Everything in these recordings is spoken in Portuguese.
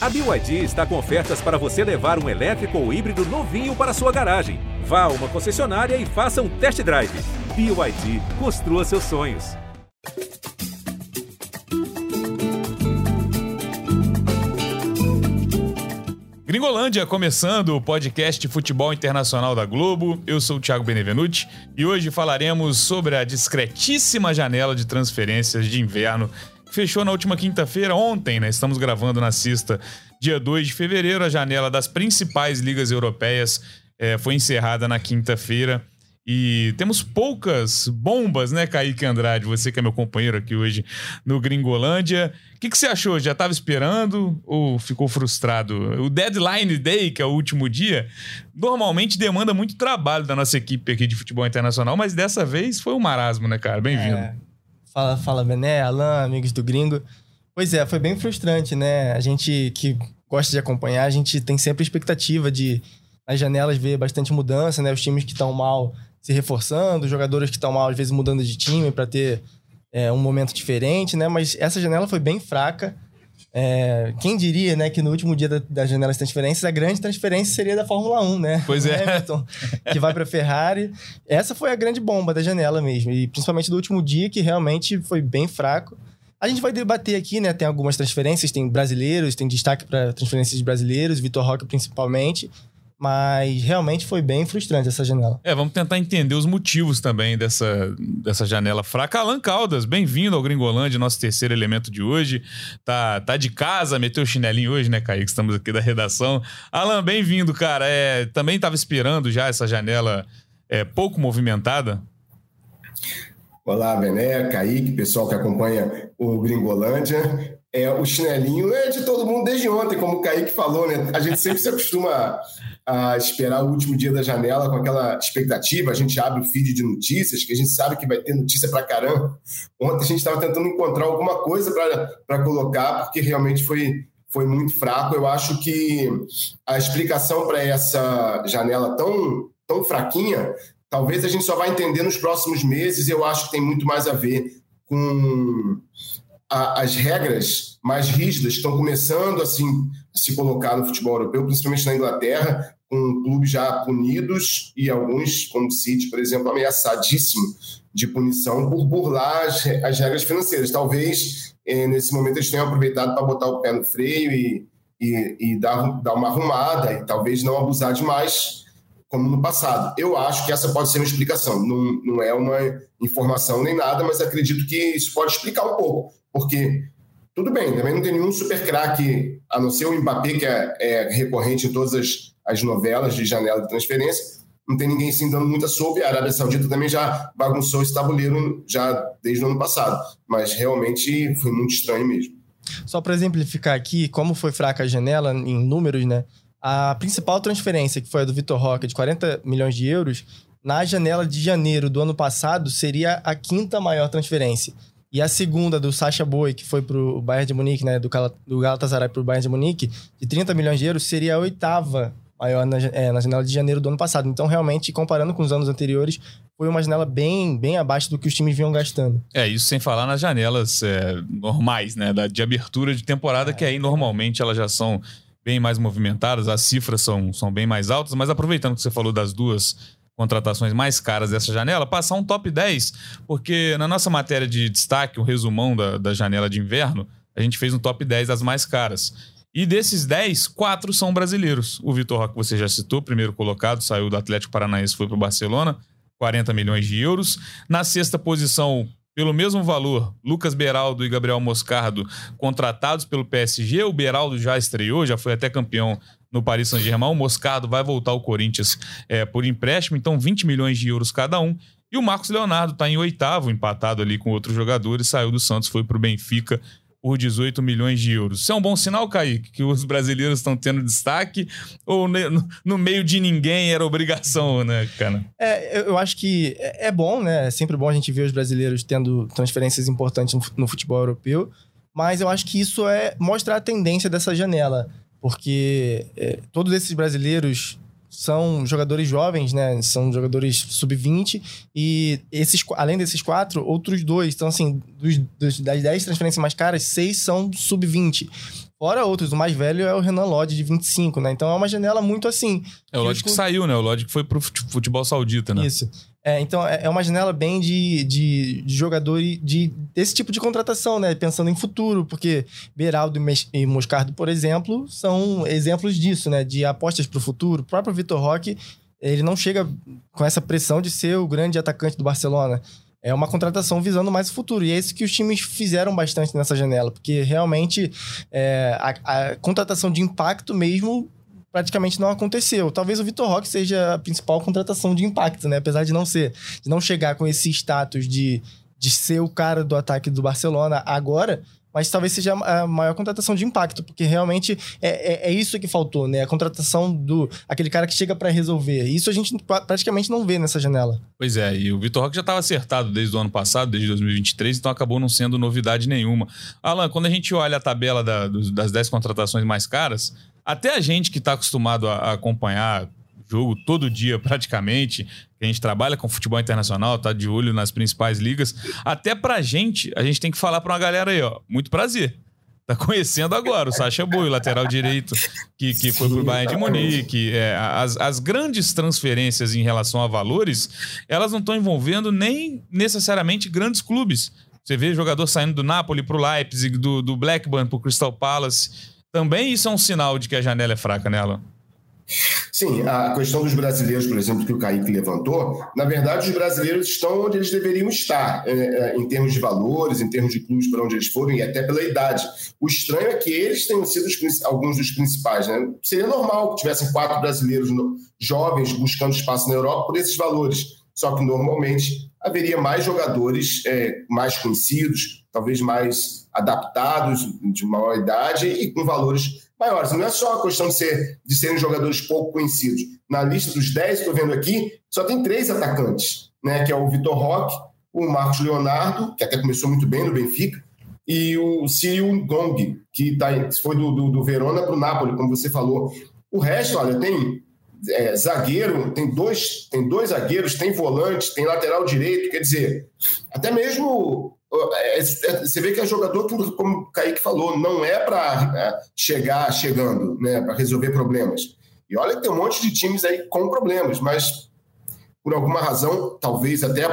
A BYD está com ofertas para você levar um elétrico ou híbrido novinho para sua garagem. Vá a uma concessionária e faça um test drive. BYD, construa seus sonhos. Gringolândia começando o podcast Futebol Internacional da Globo. Eu sou o Thiago Benevenuti e hoje falaremos sobre a discretíssima janela de transferências de inverno fechou na última quinta-feira, ontem, né? Estamos gravando na sexta, dia 2 de fevereiro. A janela das principais ligas europeias é, foi encerrada na quinta-feira. E temos poucas bombas, né, Kaique Andrade? Você que é meu companheiro aqui hoje no Gringolândia. O que, que você achou? Já estava esperando ou ficou frustrado? O deadline day, que é o último dia, normalmente demanda muito trabalho da nossa equipe aqui de futebol internacional, mas dessa vez foi um marasmo, né, cara? Bem-vindo. É. Fala, fala, Bené, Alan, amigos do Gringo. Pois é, foi bem frustrante, né? A gente que gosta de acompanhar, a gente tem sempre expectativa de as janelas ver bastante mudança, né? Os times que estão mal se reforçando, os jogadores que estão mal, às vezes, mudando de time para ter é, um momento diferente, né? Mas essa janela foi bem fraca. É, quem diria, né, que no último dia da, das janelas de transferências, a grande transferência seria da Fórmula 1, né? Pois é. Hamilton, que vai para Ferrari. Essa foi a grande bomba da janela mesmo. E principalmente do último dia, que realmente foi bem fraco. A gente vai debater aqui, né? Tem algumas transferências, tem brasileiros, tem destaque para transferências de brasileiros, Vitor Roque principalmente. Mas realmente foi bem frustrante essa janela. É, vamos tentar entender os motivos também dessa, dessa janela fraca. Alan Caldas, bem-vindo ao Gringolândia, nosso terceiro elemento de hoje. Tá, tá de casa, meteu o chinelinho hoje, né, Kaique? Estamos aqui da redação. Alan, bem-vindo, cara. É, também estava esperando já essa janela é, pouco movimentada? Olá, Bené, Kaique, pessoal que acompanha o Gringolândia. É, o chinelinho é de todo mundo desde ontem, como o Kaique falou, né? A gente sempre se acostuma a esperar o último dia da janela com aquela expectativa. A gente abre o feed de notícias, que a gente sabe que vai ter notícia pra caramba. Ontem a gente estava tentando encontrar alguma coisa para colocar, porque realmente foi, foi muito fraco. Eu acho que a explicação para essa janela tão, tão fraquinha, talvez a gente só vai entender nos próximos meses. Eu acho que tem muito mais a ver com as regras mais rígidas estão começando assim, a se colocar no futebol europeu, principalmente na Inglaterra, com clubes já punidos e alguns, como o City, por exemplo, ameaçadíssimo de punição por burlar as, as regras financeiras. Talvez, eh, nesse momento, eles tenham aproveitado para botar o pé no freio e, e, e dar, dar uma arrumada e talvez não abusar demais, como no passado. Eu acho que essa pode ser uma explicação. Não, não é uma informação nem nada, mas acredito que isso pode explicar um pouco porque tudo bem, também não tem nenhum super craque, a não ser o Mbappé, que é, é recorrente em todas as, as, novelas de janela de transferência. Não tem ninguém assim dando muita soube. A Arábia Saudita também já bagunçou esse tabuleiro já desde o ano passado. Mas realmente foi muito estranho mesmo. Só para exemplificar aqui como foi fraca a janela em números, né? A principal transferência, que foi a do Vitor Roque, de 40 milhões de euros, na janela de janeiro do ano passado, seria a quinta maior transferência. E a segunda do Sacha Boi, que foi pro Bayern de Munique, né? Do, do Galatasaray pro Bayern de Munique, de 30 milhões de euros, seria a oitava maior na, é, na janela de janeiro do ano passado. Então, realmente, comparando com os anos anteriores, foi uma janela bem, bem abaixo do que os times vinham gastando. É, isso sem falar nas janelas é, normais, né? Da, de abertura de temporada, é. que aí normalmente elas já são bem mais movimentadas, as cifras são, são bem mais altas, mas aproveitando que você falou das duas contratações mais caras dessa janela, passar um top 10, porque na nossa matéria de destaque, o um resumão da, da janela de inverno, a gente fez um top 10 das mais caras. E desses 10, quatro são brasileiros. O Vitor Roque, você já citou, primeiro colocado, saiu do Atlético Paranaense, foi para o Barcelona, 40 milhões de euros. Na sexta posição, pelo mesmo valor, Lucas Beraldo e Gabriel Moscardo contratados pelo PSG. O Beraldo já estreou, já foi até campeão no Paris Saint-Germain. O Moscardo vai voltar ao Corinthians é, por empréstimo, então 20 milhões de euros cada um. E o Marcos Leonardo está em oitavo, empatado ali com outros jogadores, saiu do Santos, foi para o Benfica por 18 milhões de euros. Isso é um bom sinal, Kaique, que os brasileiros estão tendo destaque ou no meio de ninguém era obrigação, né, cara? É, eu acho que é, é bom, né? É sempre bom a gente ver os brasileiros tendo transferências importantes no futebol europeu, mas eu acho que isso é mostra a tendência dessa janela porque é, todos esses brasileiros são jogadores jovens, né? São jogadores sub-20 e esses, além desses quatro, outros dois. Então, assim, dos, dos, das 10 transferências mais caras, seis são sub-20. Fora outros, o mais velho é o Renan Lodge, de 25, né? Então é uma janela muito assim. É o Lodge que saiu, né? O Lodge que foi pro futebol saudita, né? Isso. É, então é, é uma janela bem de, de, de jogador de, desse tipo de contratação, né? Pensando em futuro, porque Beraldo e Moscardo, por exemplo, são exemplos disso, né? De apostas para o futuro. O próprio Vitor Roque, ele não chega com essa pressão de ser o grande atacante do Barcelona é uma contratação visando mais o futuro. E é isso que os times fizeram bastante nessa janela, porque realmente é, a, a, contratação de impacto mesmo praticamente não aconteceu. Talvez o Vitor Roque seja a principal contratação de impacto, né? Apesar de não ser, de não chegar com esse status de, de ser o cara do ataque do Barcelona agora, mas talvez seja a maior contratação de impacto, porque realmente é, é, é isso que faltou, né? A contratação do aquele cara que chega para resolver. Isso a gente praticamente não vê nessa janela. Pois é, e o Vitor Roque já estava acertado desde o ano passado, desde 2023, então acabou não sendo novidade nenhuma. Alan, quando a gente olha a tabela da, das 10 contratações mais caras, até a gente que está acostumado a, a acompanhar jogo todo dia praticamente, a gente trabalha com futebol internacional, tá de olho nas principais ligas, até pra gente, a gente tem que falar pra uma galera aí, ó, muito prazer. Tá conhecendo agora o Sacha Boi, lateral direito, que, que foi pro Bayern de Munique. É, as, as grandes transferências em relação a valores, elas não estão envolvendo nem necessariamente grandes clubes. Você vê jogador saindo do Napoli pro Leipzig, do, do Blackburn pro Crystal Palace. Também isso é um sinal de que a janela é fraca nela. Sim, a questão dos brasileiros, por exemplo, que o Kaique levantou, na verdade, os brasileiros estão onde eles deveriam estar, é, é, em termos de valores, em termos de clubes para onde eles foram e até pela idade. O estranho é que eles tenham sido os, alguns dos principais. Né? Seria normal que tivessem quatro brasileiros jovens buscando espaço na Europa por esses valores. Só que normalmente haveria mais jogadores é, mais conhecidos, talvez mais adaptados, de maior idade e com valores maiores. Não é só a questão de, ser, de serem jogadores pouco conhecidos. Na lista dos 10, estou vendo aqui, só tem três atacantes, né? que é o Vitor Roque, o Marcos Leonardo, que até começou muito bem no Benfica, e o Círio Gong, que tá, foi do, do, do Verona para o Napoli, como você falou. O resto, olha, tem é, zagueiro, tem dois, tem dois zagueiros, tem volante, tem lateral direito, quer dizer, até mesmo você vê que é jogador que, como o Kaique falou, não é para é, chegar chegando, né, para resolver problemas. E olha que tem um monte de times aí com problemas, mas por alguma razão, talvez até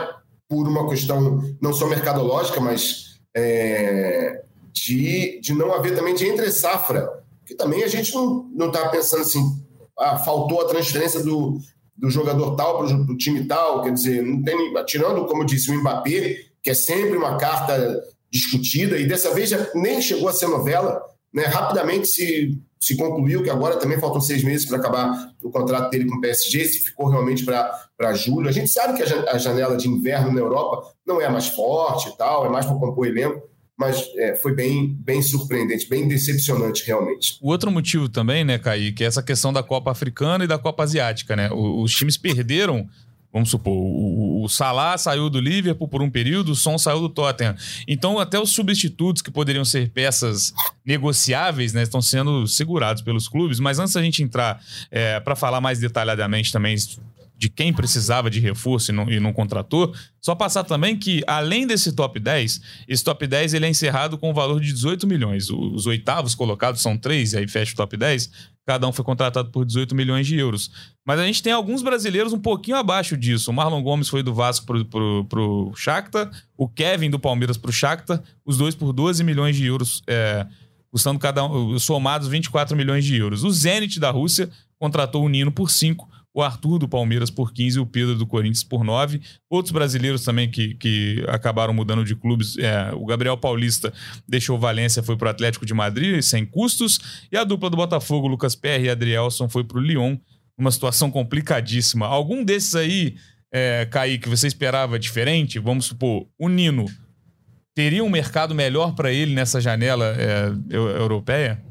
por uma questão não só mercadológica, mas é, de, de não haver também de entre safra, que também a gente não está pensando assim, ah, faltou a transferência do, do jogador tal para o time tal, quer dizer, não tem, tirando, como disse, o Mbappé, que é sempre uma carta discutida, e dessa vez já nem chegou a ser novela, né? rapidamente se, se concluiu que agora também faltam seis meses para acabar o contrato dele com o PSG, se ficou realmente para julho. A gente sabe que a janela de inverno na Europa não é a mais forte e tal, é mais para compor elenco, mas é, foi bem, bem surpreendente, bem decepcionante realmente. O outro motivo também, né, Kaique, é essa questão da Copa Africana e da Copa Asiática, né? Os times perderam Vamos supor, o, o Salah saiu do Liverpool por um período, o Son saiu do Tottenham. Então, até os substitutos que poderiam ser peças negociáveis, né, estão sendo segurados pelos clubes. Mas antes da gente entrar é, para falar mais detalhadamente também de quem precisava de reforço e não, e não, contratou. Só passar também que, além desse top 10, esse top 10 ele é encerrado com um valor de 18 milhões. Os oitavos colocados são três, e aí fecha o top 10. Cada um foi contratado por 18 milhões de euros. Mas a gente tem alguns brasileiros um pouquinho abaixo disso. O Marlon Gomes foi do Vasco pro, pro, pro Shakhtar, o Kevin do Palmeiras pro Shakhtar, os dois por 12 milhões de euros, é, custando cada um, somados 24 milhões de euros. O Zenit da Rússia contratou o Nino por 5, o Arthur do Palmeiras por 15 e o Pedro do Corinthians por 9. Outros brasileiros também que, que acabaram mudando de clubes. É, o Gabriel Paulista deixou o Valência, foi para o Atlético de Madrid, sem custos. E a dupla do Botafogo, Lucas Perry e Adrielson, foi para o Lyon, uma situação complicadíssima. Algum desses aí, é, Kaique, você esperava diferente? Vamos supor, o Nino. Teria um mercado melhor para ele nessa janela é, europeia?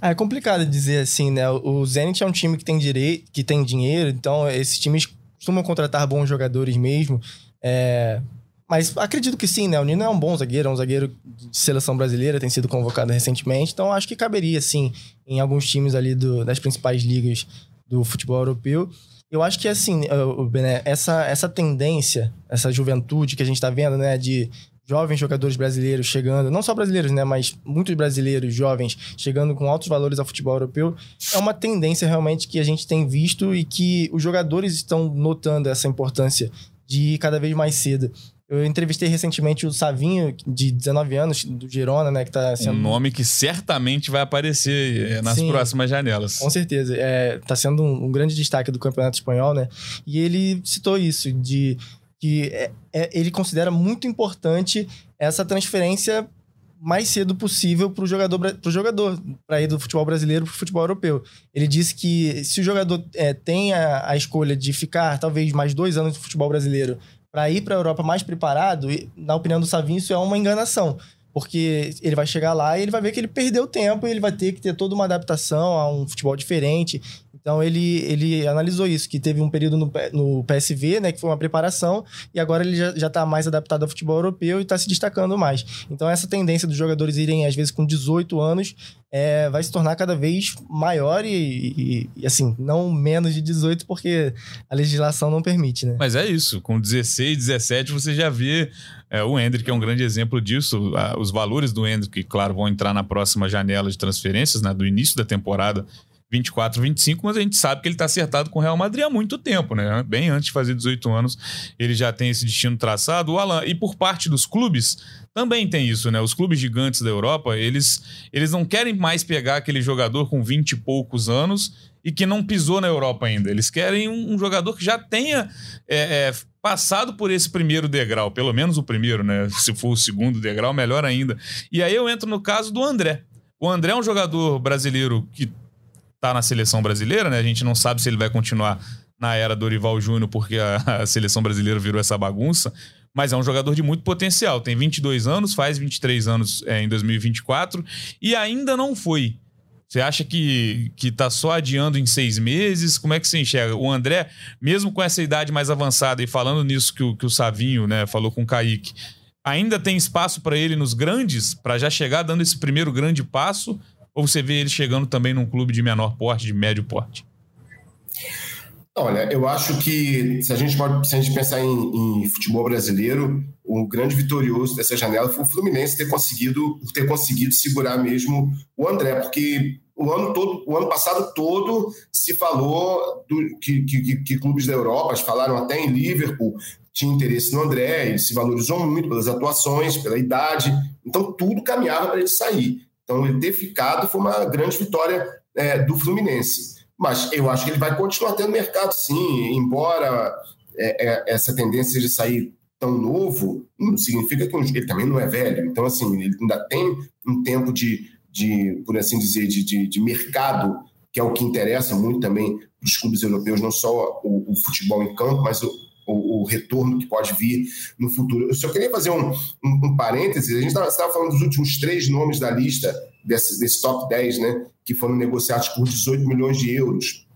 Ah, é complicado dizer assim, né? O Zenit é um time que tem direito, que tem dinheiro, então esses times costumam contratar bons jogadores mesmo. É... Mas acredito que sim, né? O Nino é um bom zagueiro, é um zagueiro de seleção brasileira, tem sido convocado recentemente, então acho que caberia, sim, em alguns times ali do, das principais ligas do futebol europeu. Eu acho que, assim, Bené, essa, essa tendência, essa juventude que a gente está vendo, né, de jovens jogadores brasileiros chegando, não só brasileiros, né, mas muitos brasileiros jovens chegando com altos valores ao futebol europeu, é uma tendência realmente que a gente tem visto e que os jogadores estão notando essa importância de ir cada vez mais cedo. Eu entrevistei recentemente o Savinho, de 19 anos, do Girona, né? Que tá sendo... Um nome que certamente vai aparecer é, nas Sim, próximas janelas. Com certeza. É, tá sendo um, um, grande destaque do Campeonato Espanhol, né? E ele citou isso, de que é, é, ele considera muito importante essa transferência mais cedo possível para o jogador, pro jogador para ir do futebol brasileiro para o futebol europeu. Ele disse que se o jogador é, tem a, a, escolha de ficar talvez mais dois anos no futebol brasileiro para ir para a Europa mais preparado, na opinião do Savinho, isso é uma enganação. Porque ele vai chegar lá e ele vai ver que ele perdeu tempo e ele vai ter que ter toda uma adaptação a um futebol diferente. Então ele, ele analisou isso, que teve um período no, no PSV, né, que foi uma preparação, e agora ele já está mais adaptado ao futebol europeu e está se destacando mais. Então essa tendência dos jogadores irem, às vezes, com 18 anos, é, vai se tornar cada vez maior e, e, e, assim, não menos de 18, porque a legislação não permite, né? Mas é isso, com 16, 17 você já vê é, o Hendrick é um grande exemplo disso. Os valores do Hendrick, claro, vão entrar na próxima janela de transferências, né, do início da temporada 24, 25, mas a gente sabe que ele está acertado com o Real Madrid há muito tempo, né? Bem antes de fazer 18 anos, ele já tem esse destino traçado. O Alan, e por parte dos clubes, também tem isso, né? Os clubes gigantes da Europa, eles, eles não querem mais pegar aquele jogador com 20 e poucos anos e que não pisou na Europa ainda. Eles querem um, um jogador que já tenha é, é, passado por esse primeiro degrau, pelo menos o primeiro, né? Se for o segundo degrau, melhor ainda. E aí eu entro no caso do André. O André é um jogador brasileiro que tá na seleção brasileira, né? A gente não sabe se ele vai continuar na era Dorival Júnior porque a, a, seleção brasileira virou essa bagunça, mas é um jogador de muito potencial. Tem 22 anos, faz 23 anos é, em 2024 e ainda não foi. Você acha que, que tá só adiando em seis meses? Como é que você enxerga? O André, mesmo com essa idade mais avançada e falando nisso que o, que o Savinho né, falou com o Kaique, ainda tem espaço para ele nos grandes, para já chegar dando esse primeiro grande passo? Ou você vê ele chegando também num clube de menor porte, de médio porte? Olha, eu acho que se a gente pode, se a gente pensar em, em, futebol brasileiro, o grande vitorioso dessa janela foi o Fluminense ter conseguido ter conseguido segurar mesmo o André, porque o ano todo, o ano passado todo se falou do, que, que, que clubes da Europa, falaram até em Liverpool, tinha interesse no André, ele se valorizou muito pelas atuações, pela idade, então tudo caminhava para ele sair. Então, ele ter ficado foi uma grande vitória é, do Fluminense. Mas eu acho que ele vai continuar tendo mercado, sim, embora é, é, essa tendência de sair tão novo, significa que ele também não é velho. Então, assim, ele ainda tem um tempo de, de por assim dizer, de, de, de mercado, que é o que interessa muito também para os clubes europeus, não só o, o futebol em campo, mas o, o, o, retorno que pode vir no futuro. Eu só queria fazer um, um, um parênteses. A gente estava falando dos últimos três nomes da lista desse, desse top 10, né? Que foram negociados por 18 milhões de euros.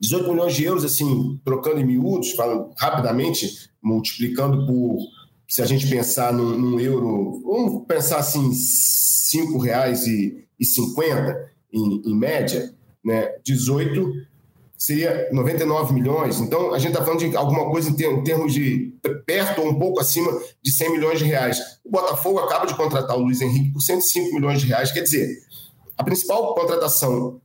18 milhões de euros, assim, trocando em miúdos, falando rapidamente, multiplicando por, se a gente pensar num, num euro, vamos pensar assim, R$ reais e, e 50 em, em média, né? 18 seria 99 milhões. Então, a gente está falando de alguma coisa em termos de perto ou um pouco acima de 100 milhões de reais. O Botafogo acaba de contratar o Luiz Henrique por 105 milhões de reais. Quer dizer, a principal contratação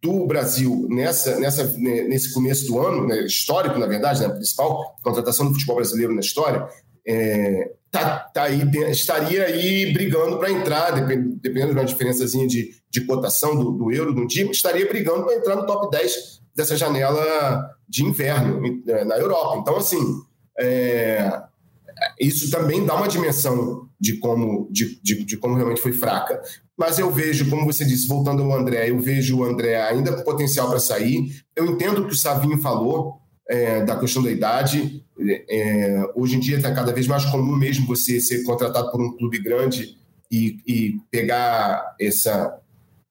do Brasil nessa, nessa, nesse começo do ano, né, histórico, na verdade, né, a principal contratação do futebol brasileiro na história, é, tá, tá aí, estaria aí brigando para entrar, dependendo de uma diferençazinha de, de cotação do, do euro no dia, estaria brigando para entrar no top 10 dessa janela de inverno é, na Europa. Então, assim, é, isso também dá uma dimensão de como, de, de, de, como realmente foi fraca. Mas eu vejo, como você disse, voltando ao André, eu vejo o André ainda com potencial para sair. Eu entendo o que o Savinho falou é, da questão da idade. É, hoje em dia está cada vez mais comum mesmo você ser contratado por um clube grande e, e pegar essa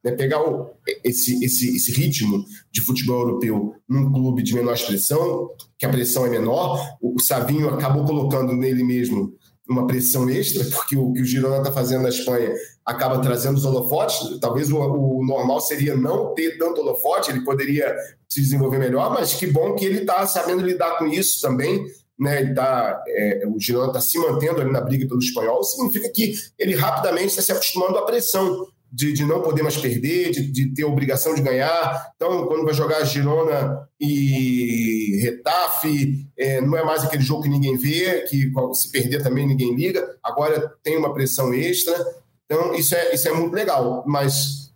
né, pegar o, esse, esse, esse ritmo de futebol europeu num clube de menor expressão, que a pressão é menor. O, o Savinho acabou colocando nele mesmo uma pressão extra, porque o que o Girona está fazendo na Espanha acaba trazendo os holofotes. Talvez o, o, normal seria não ter tanto holofote, ele poderia se desenvolver melhor, mas que bom que ele está sabendo lidar com isso também. Né, ele tá, é, o Girona está se mantendo ali na briga pelo espanhol, significa que ele rapidamente está se acostumando à pressão de, de não poder mais perder, de, de ter obrigação de ganhar. Então, quando vai jogar Girona e Retafe, é, não é mais aquele jogo que ninguém vê, que se perder também ninguém liga. Agora tem uma pressão extra. Então, isso é, isso é muito legal. Mas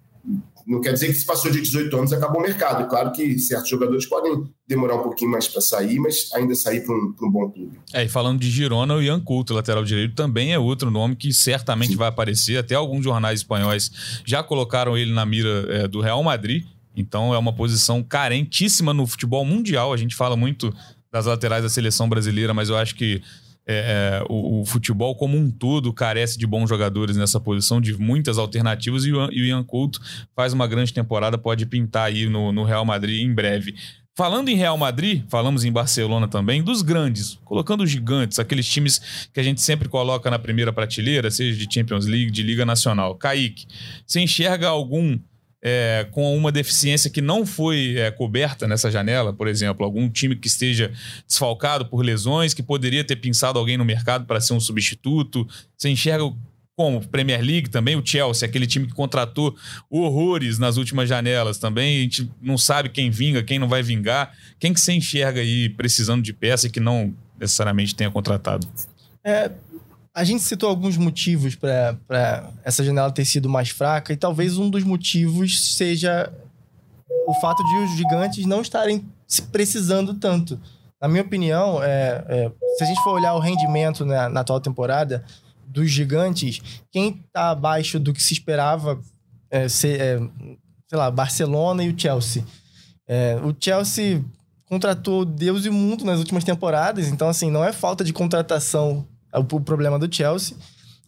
não quer dizer que se passou de 18 anos acabou o mercado. Claro que certos jogadores podem demorar um pouquinho mais para sair, mas ainda sair para um, um, bom clube. É, e falando de Girona, o Ian Couto, lateral direito, também é outro nome que certamente Sim. vai aparecer. Até alguns jornais espanhóis já colocaram ele na mira é, do Real Madrid. Então é uma posição carentíssima no futebol mundial. A gente fala muito das laterais da seleção brasileira, mas eu acho que é, é, o, o, futebol como um todo carece de bons jogadores nessa posição, de muitas alternativas, e o, e o Ian Couto faz uma grande temporada, pode pintar aí no, no Real Madrid em breve. Falando em Real Madrid, falamos em Barcelona também, dos grandes, colocando os gigantes, aqueles times que a gente sempre coloca na primeira prateleira, seja de Champions League, de Liga Nacional. Kaique, você enxerga algum é, com uma deficiência que não foi é, coberta nessa janela, por exemplo, algum time que esteja desfalcado por lesões, que poderia ter pensado alguém no mercado para ser um substituto? Você enxerga como Premier League também, o Chelsea, aquele time que contratou horrores nas últimas janelas também, a gente não sabe quem vinga, quem não vai vingar. Quem que você enxerga aí precisando de peça e que não necessariamente tenha contratado? É, a gente citou alguns motivos para essa janela ter sido mais fraca, e talvez um dos motivos seja o fato de os gigantes não estarem se precisando tanto. Na minha opinião, é, é, se a gente for olhar o rendimento na, na atual temporada dos gigantes, quem está abaixo do que se esperava é, ser, é, sei lá, Barcelona e o Chelsea. É, o Chelsea contratou Deus e o mundo nas últimas temporadas, então assim, não é falta de contratação o problema do Chelsea.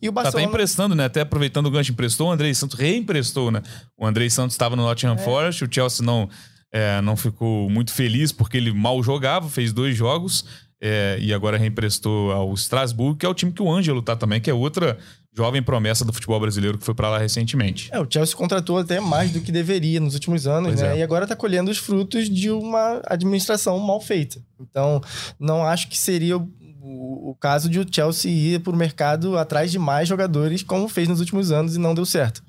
E o Barcelona... Tá até emprestando, né? Até aproveitando o gancho, emprestou, o Andrei Santos reemprestou, né? O Andrei Santos estava no Nottingham é. Forest, o Chelsea não, é, não ficou muito feliz porque ele mal jogava, fez dois jogos é, e agora reemprestou ao Strasbourg, que é o time que o Ângelo tá também, que é outra jovem promessa do futebol brasileiro que foi para lá recentemente. É, o Chelsea contratou até mais do que deveria nos últimos anos, pois né? É. E agora está colhendo os frutos de uma administração mal feita. Então, não acho que seria o, o caso de o Chelsea ir para o mercado atrás de mais jogadores, como fez nos últimos anos e não deu certo.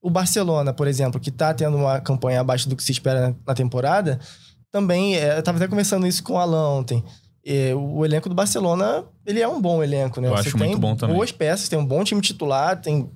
O Barcelona, por exemplo, que está tendo uma campanha abaixo do que se espera na temporada, também, é, eu estava até conversando isso com o Alan ontem. É, o elenco do Barcelona, ele é um bom elenco, né? Eu Você acho tem muito bom também. boas peças, tem um bom time titular, tem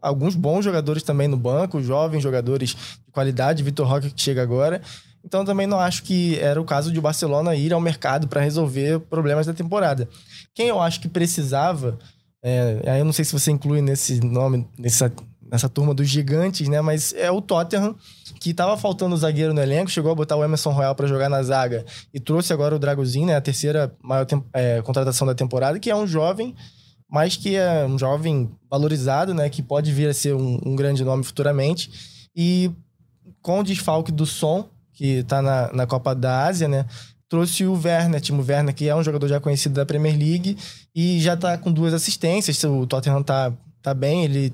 alguns bons jogadores também no banco, jovens jogadores de qualidade, Vitor Roque que chega agora. Então também não acho que era o caso de o Barcelona ir ao mercado para resolver problemas da temporada. Quem eu acho que precisava, é, aí eu não sei se você inclui nesse nome, nessa, nessa turma dos gigantes, né? Mas é o Tottenham, que estava faltando o zagueiro no elenco, chegou a botar o Emerson Royal para jogar na zaga e trouxe agora o Dragozinho, né? A terceira maior é, contratação da temporada, que é um jovem, mas que é um jovem valorizado, né? Que pode vir a ser um, um grande nome futuramente. E com o desfalque do som, que está na, na Copa da Ásia, né? Trouxe o Werner, Timo Werner, que é um jogador já conhecido da Premier League e já está com duas assistências. O Tottenham tá, tá bem, ele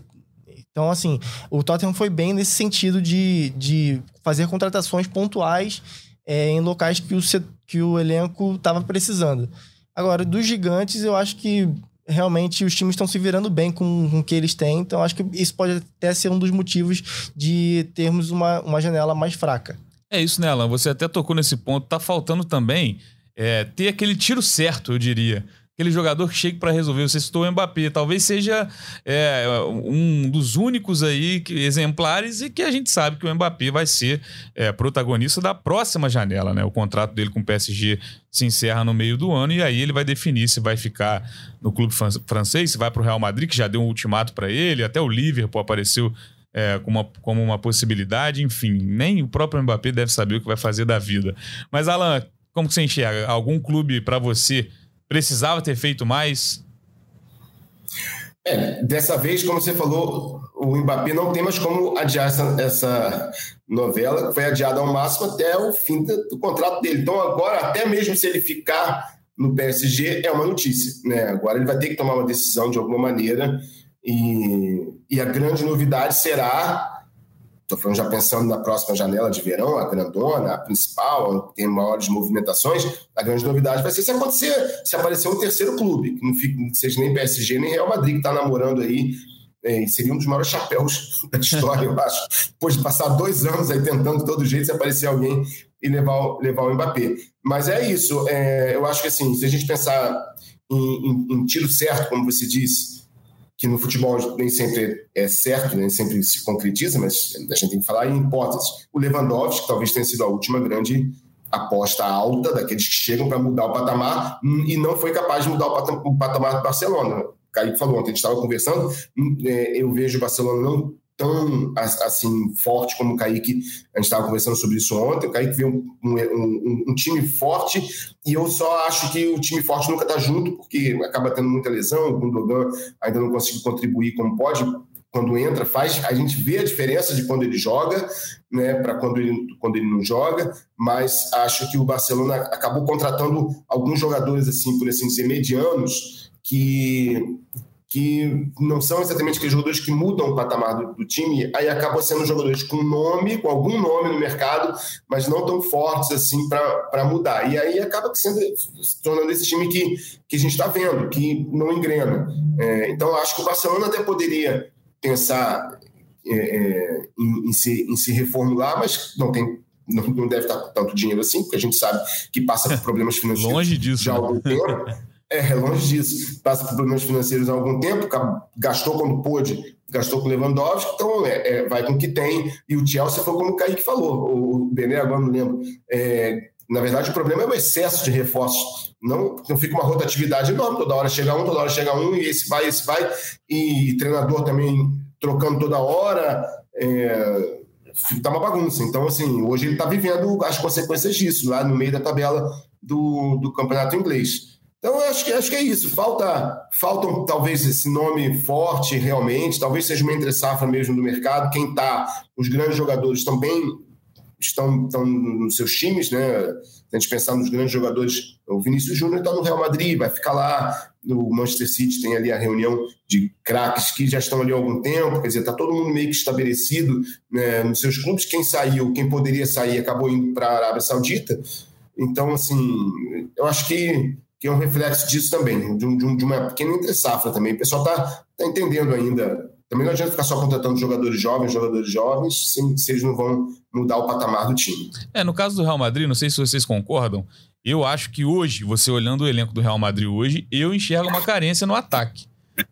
então, assim, o Tottenham foi bem nesse sentido de, de fazer contratações pontuais é, em locais que o, que o elenco estava precisando. Agora, dos gigantes, eu acho que realmente os times estão se virando bem com, com o que eles têm. Então, acho que isso pode até ser um dos motivos de termos uma, uma janela mais fraca. É isso, né, Alan? Você até tocou nesse ponto. Tá faltando também é, ter aquele tiro certo, eu diria. Aquele jogador que chega para resolver. Você citou o Mbappé. Talvez seja é, um dos únicos aí que, exemplares e que a gente sabe que o Mbappé vai ser é, protagonista da próxima janela, né? O contrato dele com o PSG se encerra no meio do ano e aí ele vai definir se vai ficar no clube francês, se vai para o Real Madrid, que já deu um ultimato para ele. Até o Liverpool apareceu é, como, uma, como uma possibilidade, enfim, nem o próprio Mbappé deve saber o que vai fazer da vida. Mas, Alan, como que você enxerga? Algum clube para você precisava ter feito mais? É, dessa vez, como você falou, o Mbappé não tem mais como adiar essa, essa novela, foi adiada ao máximo até o fim do, do, contrato dele. Então, agora, até mesmo se ele ficar no PSG, é uma notícia. Né? Agora ele vai ter que tomar uma decisão de alguma maneira E, e a grande novidade será Estou falando já pensando na próxima janela de verão, a grandona, a principal, tem maiores movimentações. A grande novidade vai ser se acontecer, se aparecer um terceiro clube, que não fique, seja nem PSG nem Real Madrid, que está namorando aí. É, seria um dos maiores chapéus da história, eu acho. Depois de passar dois anos aí tentando de todo jeito se aparecer alguém e levar, levar o Mbappé. Mas é isso. É, eu acho que assim, se a gente pensar em, em, em tiro certo, como você disse, que no futebol nem sempre é certo, nem sempre se concretiza, mas a gente tem que falar em hipóteses. O Lewandowski, que talvez tenha sido a última grande aposta alta daqueles que chegam para mudar o patamar hum, e não foi capaz de mudar o patamar do Barcelona. O Kaique falou ontem, a gente estava conversando, hum, é, eu vejo o Barcelona não tão assim forte como o Kaique, a gente estava conversando sobre isso ontem, o Kaique vê um, um, um, time forte e eu só acho que o time forte nunca está junto, porque acaba tendo muita lesão, o Gundogan ainda não conseguiu contribuir como pode, quando entra, faz, a gente vê a diferença de quando ele joga, né, para quando ele, quando ele não joga, mas acho que o Barcelona acabou contratando alguns jogadores, assim, por assim dizer, medianos, que que não são exatamente aqueles jogadores que mudam o patamar do, do, time, aí acabam sendo jogadores com nome, com algum nome no mercado, mas não tão fortes assim para mudar. E aí acaba sendo, se tornando esse time que, que a gente está vendo, que não engrena. É, então acho que o Barcelona até poderia pensar é, é, em, em, se, em se reformular, mas não tem não, deve estar com tanto dinheiro assim, porque a gente sabe que passa por problemas financeiros Longe disso, já há né? algum tempo. É, é, longe disso. Passa por problemas financeiros há algum tempo, gastou quando pôde, gastou com Lewandowski, então é, é, vai com o que tem. E o Chelsea foi como o Kaique falou, o Bené agora não lembro. É, na verdade, o problema é o excesso de reforços. Não, não fica uma rotatividade enorme, toda hora chega um, toda hora chega um, e esse vai, esse vai, e treinador também trocando toda hora. É, tá uma bagunça. Então, assim, hoje ele está vivendo as consequências disso, lá no meio da tabela do, do campeonato inglês. Então, eu acho que, acho que é isso. Falta, faltam talvez esse nome forte realmente, talvez seja uma entre-safra mesmo do mercado. Quem está, os grandes jogadores também estão, estão nos seus times, né? Se a gente pensar nos grandes jogadores, o Vinícius Júnior está no Real Madrid, vai ficar lá. No Manchester City tem ali a reunião de craques que já estão ali há algum tempo, quer dizer, está todo mundo meio que estabelecido né, nos seus clubes. Quem saiu, quem poderia sair, acabou indo para a Arábia Saudita. Então, assim, eu acho que que é um reflexo disso também, de, um, de uma pequena entre-safra também. O pessoal está tá entendendo ainda. Também não adianta ficar só contratando jogadores jovens, jogadores jovens, se, se eles não vão mudar o patamar do time. É, no caso do Real Madrid, não sei se vocês concordam, eu acho que hoje, você olhando o elenco do Real Madrid hoje, eu enxergo uma carência no ataque.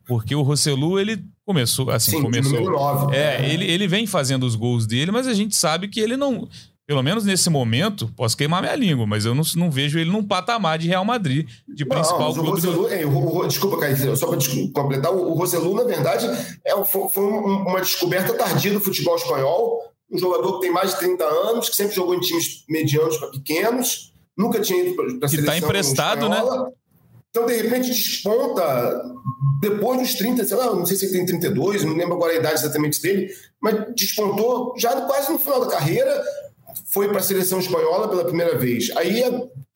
Porque o Rossellu, ele começou assim, Sim, começou. 9, é, ele, ele vem fazendo os gols dele, mas a gente sabe que ele não pelo menos nesse momento, posso queimar minha língua, mas eu não, não vejo ele num patamar de Real Madrid, de principal não. O Roselu, do... é, o, o, desculpa, Caio, só para completar, o, o Roselu, na verdade, é, foi, foi uma descoberta tardia do futebol espanhol. Um jogador que tem mais de 30 anos, que sempre jogou em times medianos para pequenos, nunca tinha ido para a tá seleção. Que está emprestado, né? espanhola. né? Então, de repente, desponta depois dos 30, sei lá, não sei se ele tem 32, não lembro agora a idade exatamente dele, mas despontou já quase no final da carreira, foi para a seleção espanhola pela primeira vez. Aí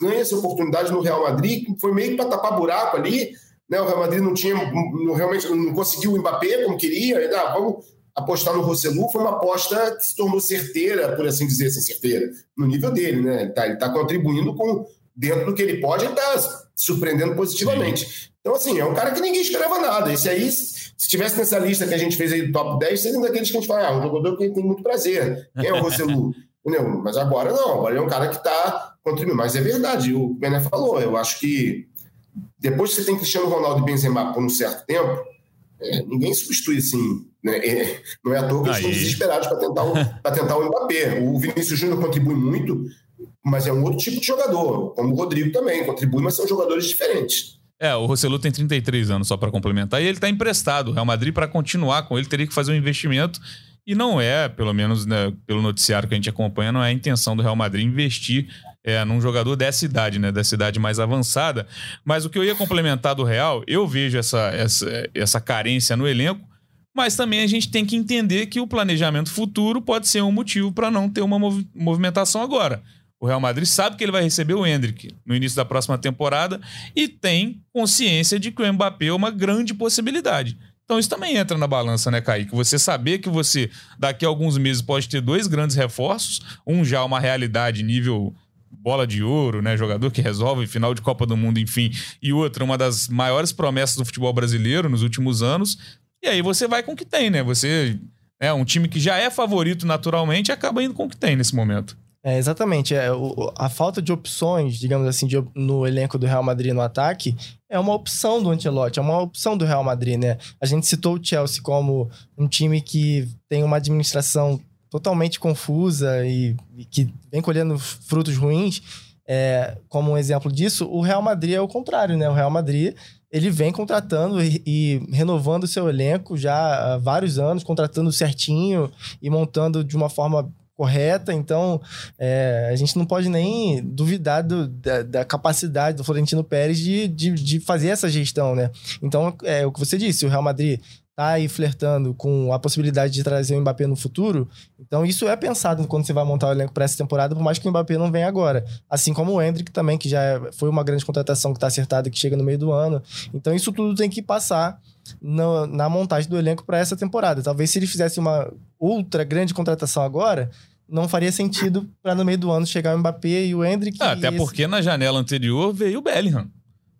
ganha essa oportunidade no Real Madrid, que foi meio que para tapar buraco ali. Né? O Real Madrid não tinha, não, realmente não conseguiu o Mbappé como queria. E, ah, vamos apostar no Rossellu. Foi uma aposta que se tornou certeira, por assim dizer, assim, certeira, no nível dele. Né? Ele está tá contribuindo com, dentro do que ele pode, ele está surpreendendo positivamente. Então, assim, é um cara que ninguém esperava nada. Esse aí, se tivesse nessa lista que a gente fez aí do top 10, seria um daqueles que a gente fala, ah, um jogador que tem muito prazer. Quem é o Rossellu? Entendeu? Mas agora não, agora ele é um cara que está contribuindo. Mas é verdade, o Bené falou, eu acho que depois que você tem Cristiano Ronaldo e Benzema por um certo tempo, é, ninguém substitui assim. Né? É, não é à toa que eles estão desesperados para tentar, o, tentar o Mbappé. O Vinícius Júnior contribui muito, mas é um outro tipo de jogador, como o Rodrigo também contribui, mas são jogadores diferentes. É, o Rossellu tem 33 anos, só para complementar, e ele está emprestado. O Real Madrid, para continuar com ele, teria que fazer um investimento e não é, pelo menos né, pelo noticiário que a gente acompanha, não é a intenção do Real Madrid investir é, num jogador dessa idade, né? Dessa idade mais avançada. Mas o que eu ia complementar do Real, eu vejo essa, essa, essa carência no elenco, mas também a gente tem que entender que o planejamento futuro pode ser um motivo para não ter uma mov movimentação agora. O Real Madrid sabe que ele vai receber o Hendrick no início da próxima temporada e tem consciência de que o Mbappé é uma grande possibilidade. Então isso também entra na balança, né, Kaique? Você saber que você, daqui a alguns meses, pode ter dois grandes reforços, um já uma realidade nível bola de ouro, né? Jogador que resolve final de Copa do Mundo, enfim, e outra, uma das maiores promessas do futebol brasileiro nos últimos anos. E aí você vai com o que tem, né? Você é um time que já é favorito naturalmente e acaba indo com o que tem nesse momento. É, exatamente. É, o, a falta de opções, digamos assim, de, no elenco do Real Madrid no ataque é uma opção do Ancelotti, é uma opção do Real Madrid, né? A gente citou o Chelsea como um time que tem uma administração totalmente confusa e, e que vem colhendo frutos ruins. É, como um exemplo disso, o Real Madrid é o contrário, né? O Real Madrid ele vem contratando e, e renovando seu elenco já há vários anos, contratando certinho e montando de uma forma correta, então é, a gente não pode nem duvidar do, da, da, capacidade do Florentino Pérez de, de, de, fazer essa gestão, né? Então, é o que você disse, o Real Madrid tá aí flertando com a possibilidade de trazer o Mbappé no futuro, então isso é pensado quando você vai montar o elenco para essa temporada, por mais que o Mbappé não venha agora. Assim como o Hendrick também, que já é, foi uma grande contratação que está acertada, que chega no meio do ano. Então isso tudo tem que passar no, na montagem do elenco para essa temporada. Talvez se ele fizesse uma ultra grande contratação agora, não faria sentido para no meio do ano chegar o Mbappé e o Hendrick. Ah, até porque esse... na janela anterior veio o Bellingham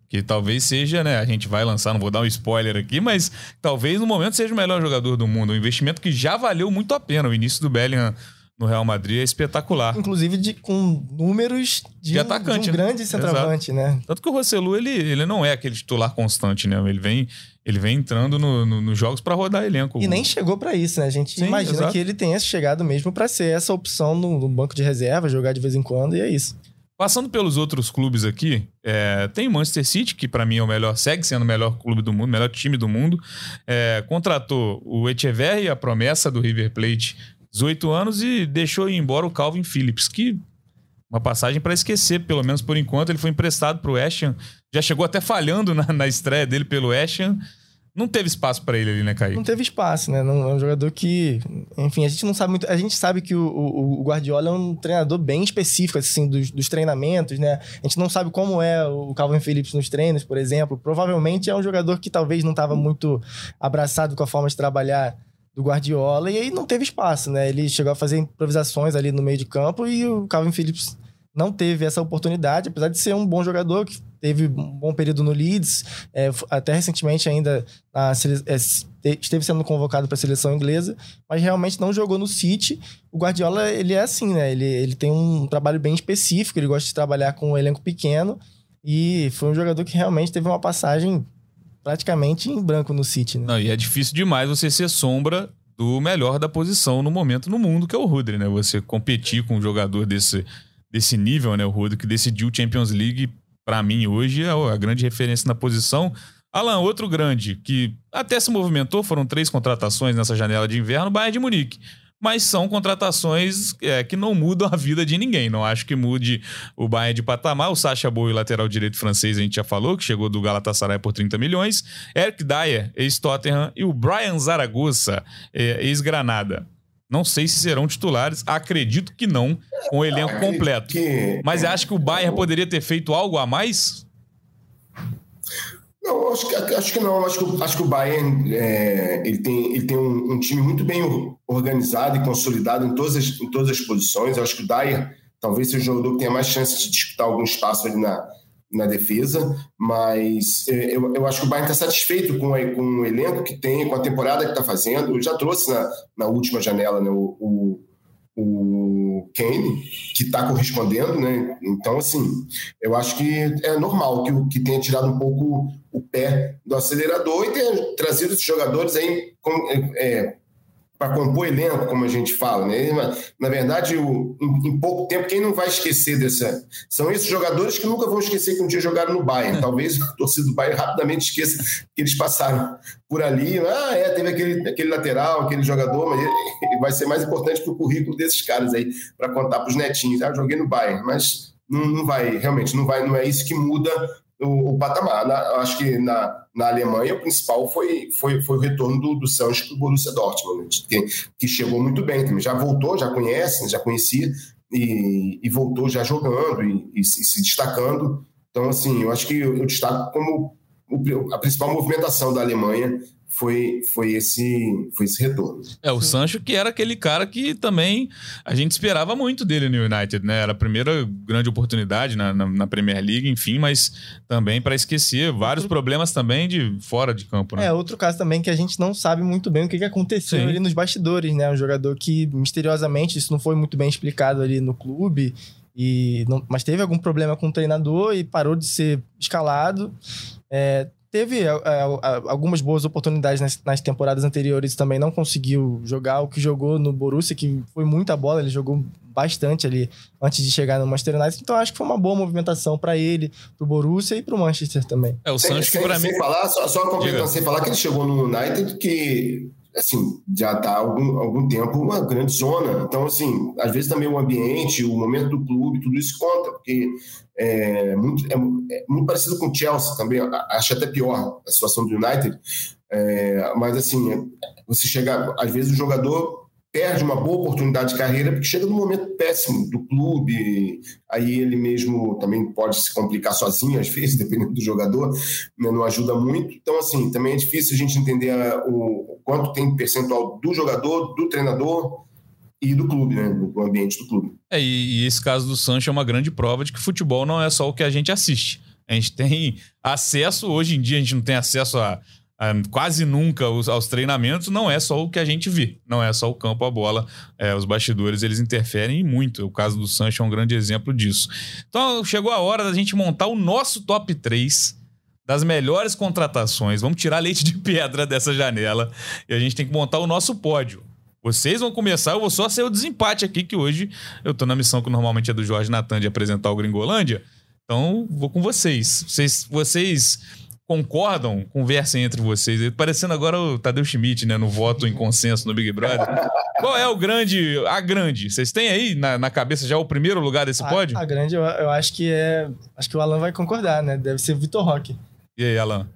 que talvez seja, né? A gente vai lançar, não vou dar um spoiler aqui, mas talvez no momento seja o melhor jogador do mundo. Um investimento que já valeu muito a pena. O início do Bellingham no Real Madrid é espetacular. Inclusive de, com números de, de atacante, de um né? grande centroavante, Exato. né? Tanto que o Rossellu, ele, ele não é aquele titular constante, né? Ele vem, ele vem entrando no, no, nos jogos para rodar elenco. E nem chegou para isso, né? A gente Sim, imagina exato. que ele tenha chegado mesmo para ser essa opção no, no banco de reserva, jogar de vez em quando, e é isso. Passando pelos outros clubes aqui, é, tem Manchester City, que para mim é o melhor, segue sendo o melhor clube do mundo, melhor time do mundo. É, contratou o Echeverri, a promessa do River Plate, 18 anos, e deixou ir embora o Calvin Phillips, que uma passagem para esquecer, pelo menos por enquanto. Ele foi emprestado para o Ashton, já chegou até falhando na, na estreia dele pelo Ashton não teve espaço para ele ali, né, Caio? Não teve espaço, né? Não, é um jogador que. Enfim, a gente não sabe muito. A gente sabe que o, o, o Guardiola é um treinador bem específico, assim, dos, dos, treinamentos, né? A gente não sabe como é o Calvin Phillips nos treinos, por exemplo. Provavelmente é um jogador que talvez não estava muito abraçado com a forma de trabalhar do Guardiola e aí não teve espaço, né? Ele chegou a fazer improvisações ali no meio de campo e o Calvin Phillips não teve essa oportunidade, apesar de ser um bom jogador que teve um bom período no Leeds, é, até recentemente ainda é, esteve sendo convocado para a seleção inglesa, mas realmente não jogou no City. O Guardiola, ele é assim, né? Ele, ele tem um trabalho bem específico, ele gosta de trabalhar com um elenco pequeno e foi um jogador que realmente teve uma passagem praticamente em branco no City, né? Não, e é difícil demais você ser sombra do melhor da posição no momento no mundo, que é o Rudri, né? Você competir com um jogador desse desse nível, né? O Rodo que decidiu Champions League, para mim, hoje é a grande referência na posição. Alan, outro grande que até se movimentou, foram três contratações nessa janela de inverno, Bayern de Munique. Mas são contratações é, que não mudam a vida de ninguém. Não acho que mude o Bayern de patamar. O Sacha Boey, lateral direito francês, a gente já falou, que chegou do Galatasaray por 30 milhões. Eric Dyer, ex-Tottenham. E o Brian Zaragoza, é, ex-Granada. Não sei se serão titulares, acredito que não, com o elenco completo. Que... Mas acha que o Bayern poderia ter feito algo a mais? Não, acho que, acho que não. Acho que, acho que o Bayern é, ele tem, ele tem um, um, time muito bem organizado e consolidado em todas as, em todas as posições. Eu acho que o Dyer talvez seja o jogador que tenha mais chance de disputar algum espaço ali na, na defesa, mas é, eu, eu acho que o Bayern está satisfeito com, com o elenco que tem, com a temporada que está fazendo. Eu já trouxe na, na última janela né, o, o, o Kane, que está correspondendo, né? Então, assim, eu acho que é normal que, que tenha tirado um pouco o pé do acelerador e tenha trazido esses jogadores aí com, é, para compor elenco, como a gente fala. Né? Na verdade, o, em, em, pouco tempo, quem não vai esquecer dessa. São esses jogadores que nunca vão esquecer que um dia jogaram no Bayern. Talvez a torcida do Bayern rapidamente esqueça que eles passaram por ali. Ah, é, teve aquele, aquele lateral, aquele jogador, mas ele, vai ser mais importante para o currículo desses caras aí, para contar para os netinhos. Ah, joguei no Bayern, mas não, não vai, realmente, não vai, não é isso que muda o, o patamar. Na, acho que na, na Alemanha o principal foi, foi, foi o retorno do, do Sanches para o Borussia Dortmund, né? que, que, chegou muito bem também. Já voltou, já conhece, já conhecia e, e voltou já jogando e, e, se, se destacando. Então, assim, eu acho que eu destaco como o, a principal movimentação da Alemanha foi, foi, esse, foi esse retorno. É, o Sancho que era aquele cara que também a gente esperava muito dele no United, né? Era a primeira grande oportunidade na, na, na Premier League, enfim, mas também para esquecer vários outro... problemas também de fora de campo, né? É, outro caso também que a gente não sabe muito bem o que, que aconteceu Sim. ali nos bastidores, né? Um jogador que misteriosamente, isso não foi muito bem explicado ali no clube, e não, mas teve algum problema com o treinador e parou de ser escalado. É, teve é, é, algumas boas oportunidades nas, nas, temporadas anteriores também não conseguiu jogar. O que jogou no Borussia que foi muita bola ele jogou bastante ali antes de chegar no Manchester United. Então acho que foi uma boa movimentação para ele pro Borussia e pro Manchester também. É o Sancho que para mim sem falar só, só completando sem falar que ele chegou no United que assim, já está há algum, algum tempo uma grande zona. Então, assim, às vezes também o ambiente, o momento do clube, tudo isso conta, porque é muito, é, é muito parecido com o Chelsea também, acho até pior a situação do United, é, mas assim, você chega, às vezes o jogador perde uma boa oportunidade de carreira porque chega num momento péssimo do clube, aí ele mesmo também pode se complicar sozinho, às vezes, dependendo do jogador, né, não ajuda muito. Então, assim, também é difícil a gente entender o, o quanto tem percentual do jogador, do treinador e do clube, né, do ambiente do clube. É, e, esse caso do Sancho é uma grande prova de que futebol não é só o que a gente assiste. A gente tem acesso, hoje em dia a gente não tem acesso a quase nunca aos treinamentos, não é só o que a gente vê, não é só o campo, a bola, é, os bastidores eles interferem muito. O caso do Sancho é um grande exemplo disso. Então chegou a hora da gente montar o nosso top 3 das melhores contratações. Vamos tirar leite de pedra dessa janela e a gente tem que montar o nosso pódio. Vocês vão começar, eu vou só ser o desempate aqui, que hoje eu tô na missão que normalmente é do Jorge Natan de apresentar o Gringolândia. Então, vou com vocês. Vocês, vocês concordam, conversem entre vocês. Parecendo agora o Tadeu Schmidt, né? No voto em consenso no Big Brother. Qual é o grande, a grande? Vocês têm aí na, na cabeça já o primeiro lugar desse a, pódio? A grande, eu, eu, acho que é. Acho que o Alan vai concordar, né? Deve ser Vitor Roque. E aí, Alan?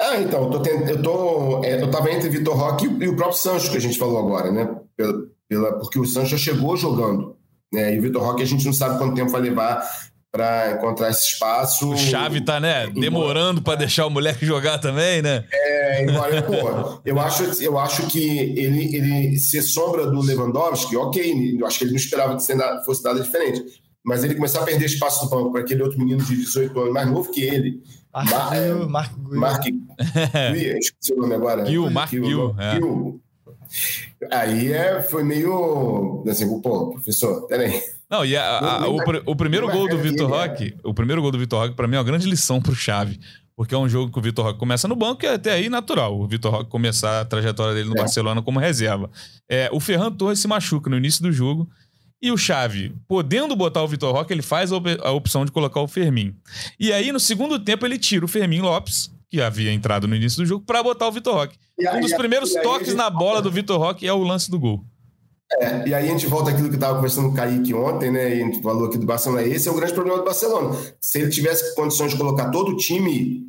Ah, então, eu tô, tent... eu, tô... É, eu tava entre Vitor Roque e o próprio Sancho, que a gente falou agora, né? Pela, pela... Porque o Sancho já chegou jogando. Né? E o Vitor Roque a gente não sabe quanto tempo vai levar para encontrar esse espaço. O Chave tá, né, demorando para deixar o moleque jogar também, né? É, embora, pô, eu acho, eu acho que ele, ele ser sombra do Lewandowski, ok, eu acho que ele não esperava que fosse nada diferente. Mas ele começar a perder espaço no banco para aquele outro menino de 18 anos, mais novo que ele. Mark, é, Mark, Mark esqueci o nome agora. Mark. É. Aí é, foi meio assim, pô, professor, peraí. Não, e a, a, o, o, primeiro gol do Vitor Roque, o primeiro gol do Vitor Roque, para mim, é uma grande lição pro Chave. Porque é um jogo que o Vitor Roque começa no banco e é até aí natural o Vitor Roque começar a trajetória dele no é. Barcelona como reserva. É, o Ferran Torres se machuca no início do jogo e o Chave, podendo botar o Vitor Roque, ele faz a opção de colocar o Fermin. E aí, no segundo tempo, ele tira o Fermin Lopes, que havia entrado no início do jogo, para botar o Vitor Roque. Um dos primeiros toques na bola do Vitor Roque é o lance do gol. É, e aí a gente volta àquilo que estava conversando com o Kaique ontem, né? E a gente falou aqui do Barcelona. Esse é o grande problema do Barcelona. Se ele tivesse condições de colocar todo o time,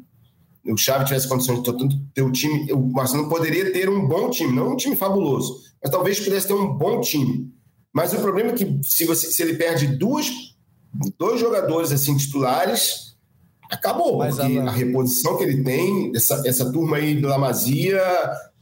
o Xavi tivesse condições de ter o time, o Barcelona poderia ter um bom time, não um time fabuloso, mas talvez pudesse ter um bom time. Mas o problema é que se, você, se ele perde duas, dois jogadores assim titulares, acabou. Mas porque a, a reposição que ele tem, essa, essa turma aí do Lamazia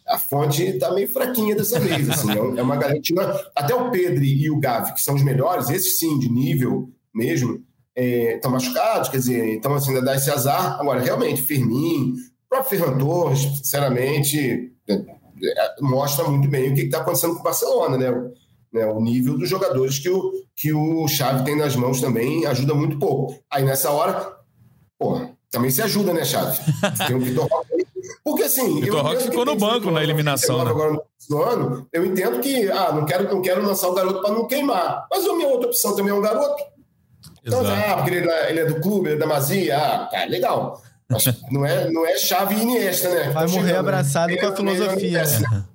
a fonte está meio fraquinha dessa vez. Assim, é, é uma garantia. Até o Pedro e o Gavi, que são os melhores, esses sim, de nível mesmo, estão é, machucados, quer dizer, então assim, ainda dá esse azar. Agora, realmente, Firmin, o próprio Ferran Torres, sinceramente, é, é, mostra muito bem o que está acontecendo com o Barcelona, né? O, né? o nível dos jogadores que o, que o Xavi tem nas mãos também ajuda muito pouco. Aí nessa hora, pô, também se ajuda, né, Xavi? Tem o Vitor Roque porque assim. Vitor Roque ficou no banco na eliminação. Né? Agora no ano, eu entendo que, ah, não quero, não quero lançar o garoto para não queimar. Mas a minha outra opção também é um garoto. Então, ah, porque ele, é, ele, é do clube, ele é da Mazia, ah, tá, legal. Mas não é, não é chave Iniesta, né? Vai morrer abraçado com a filosofia. Né?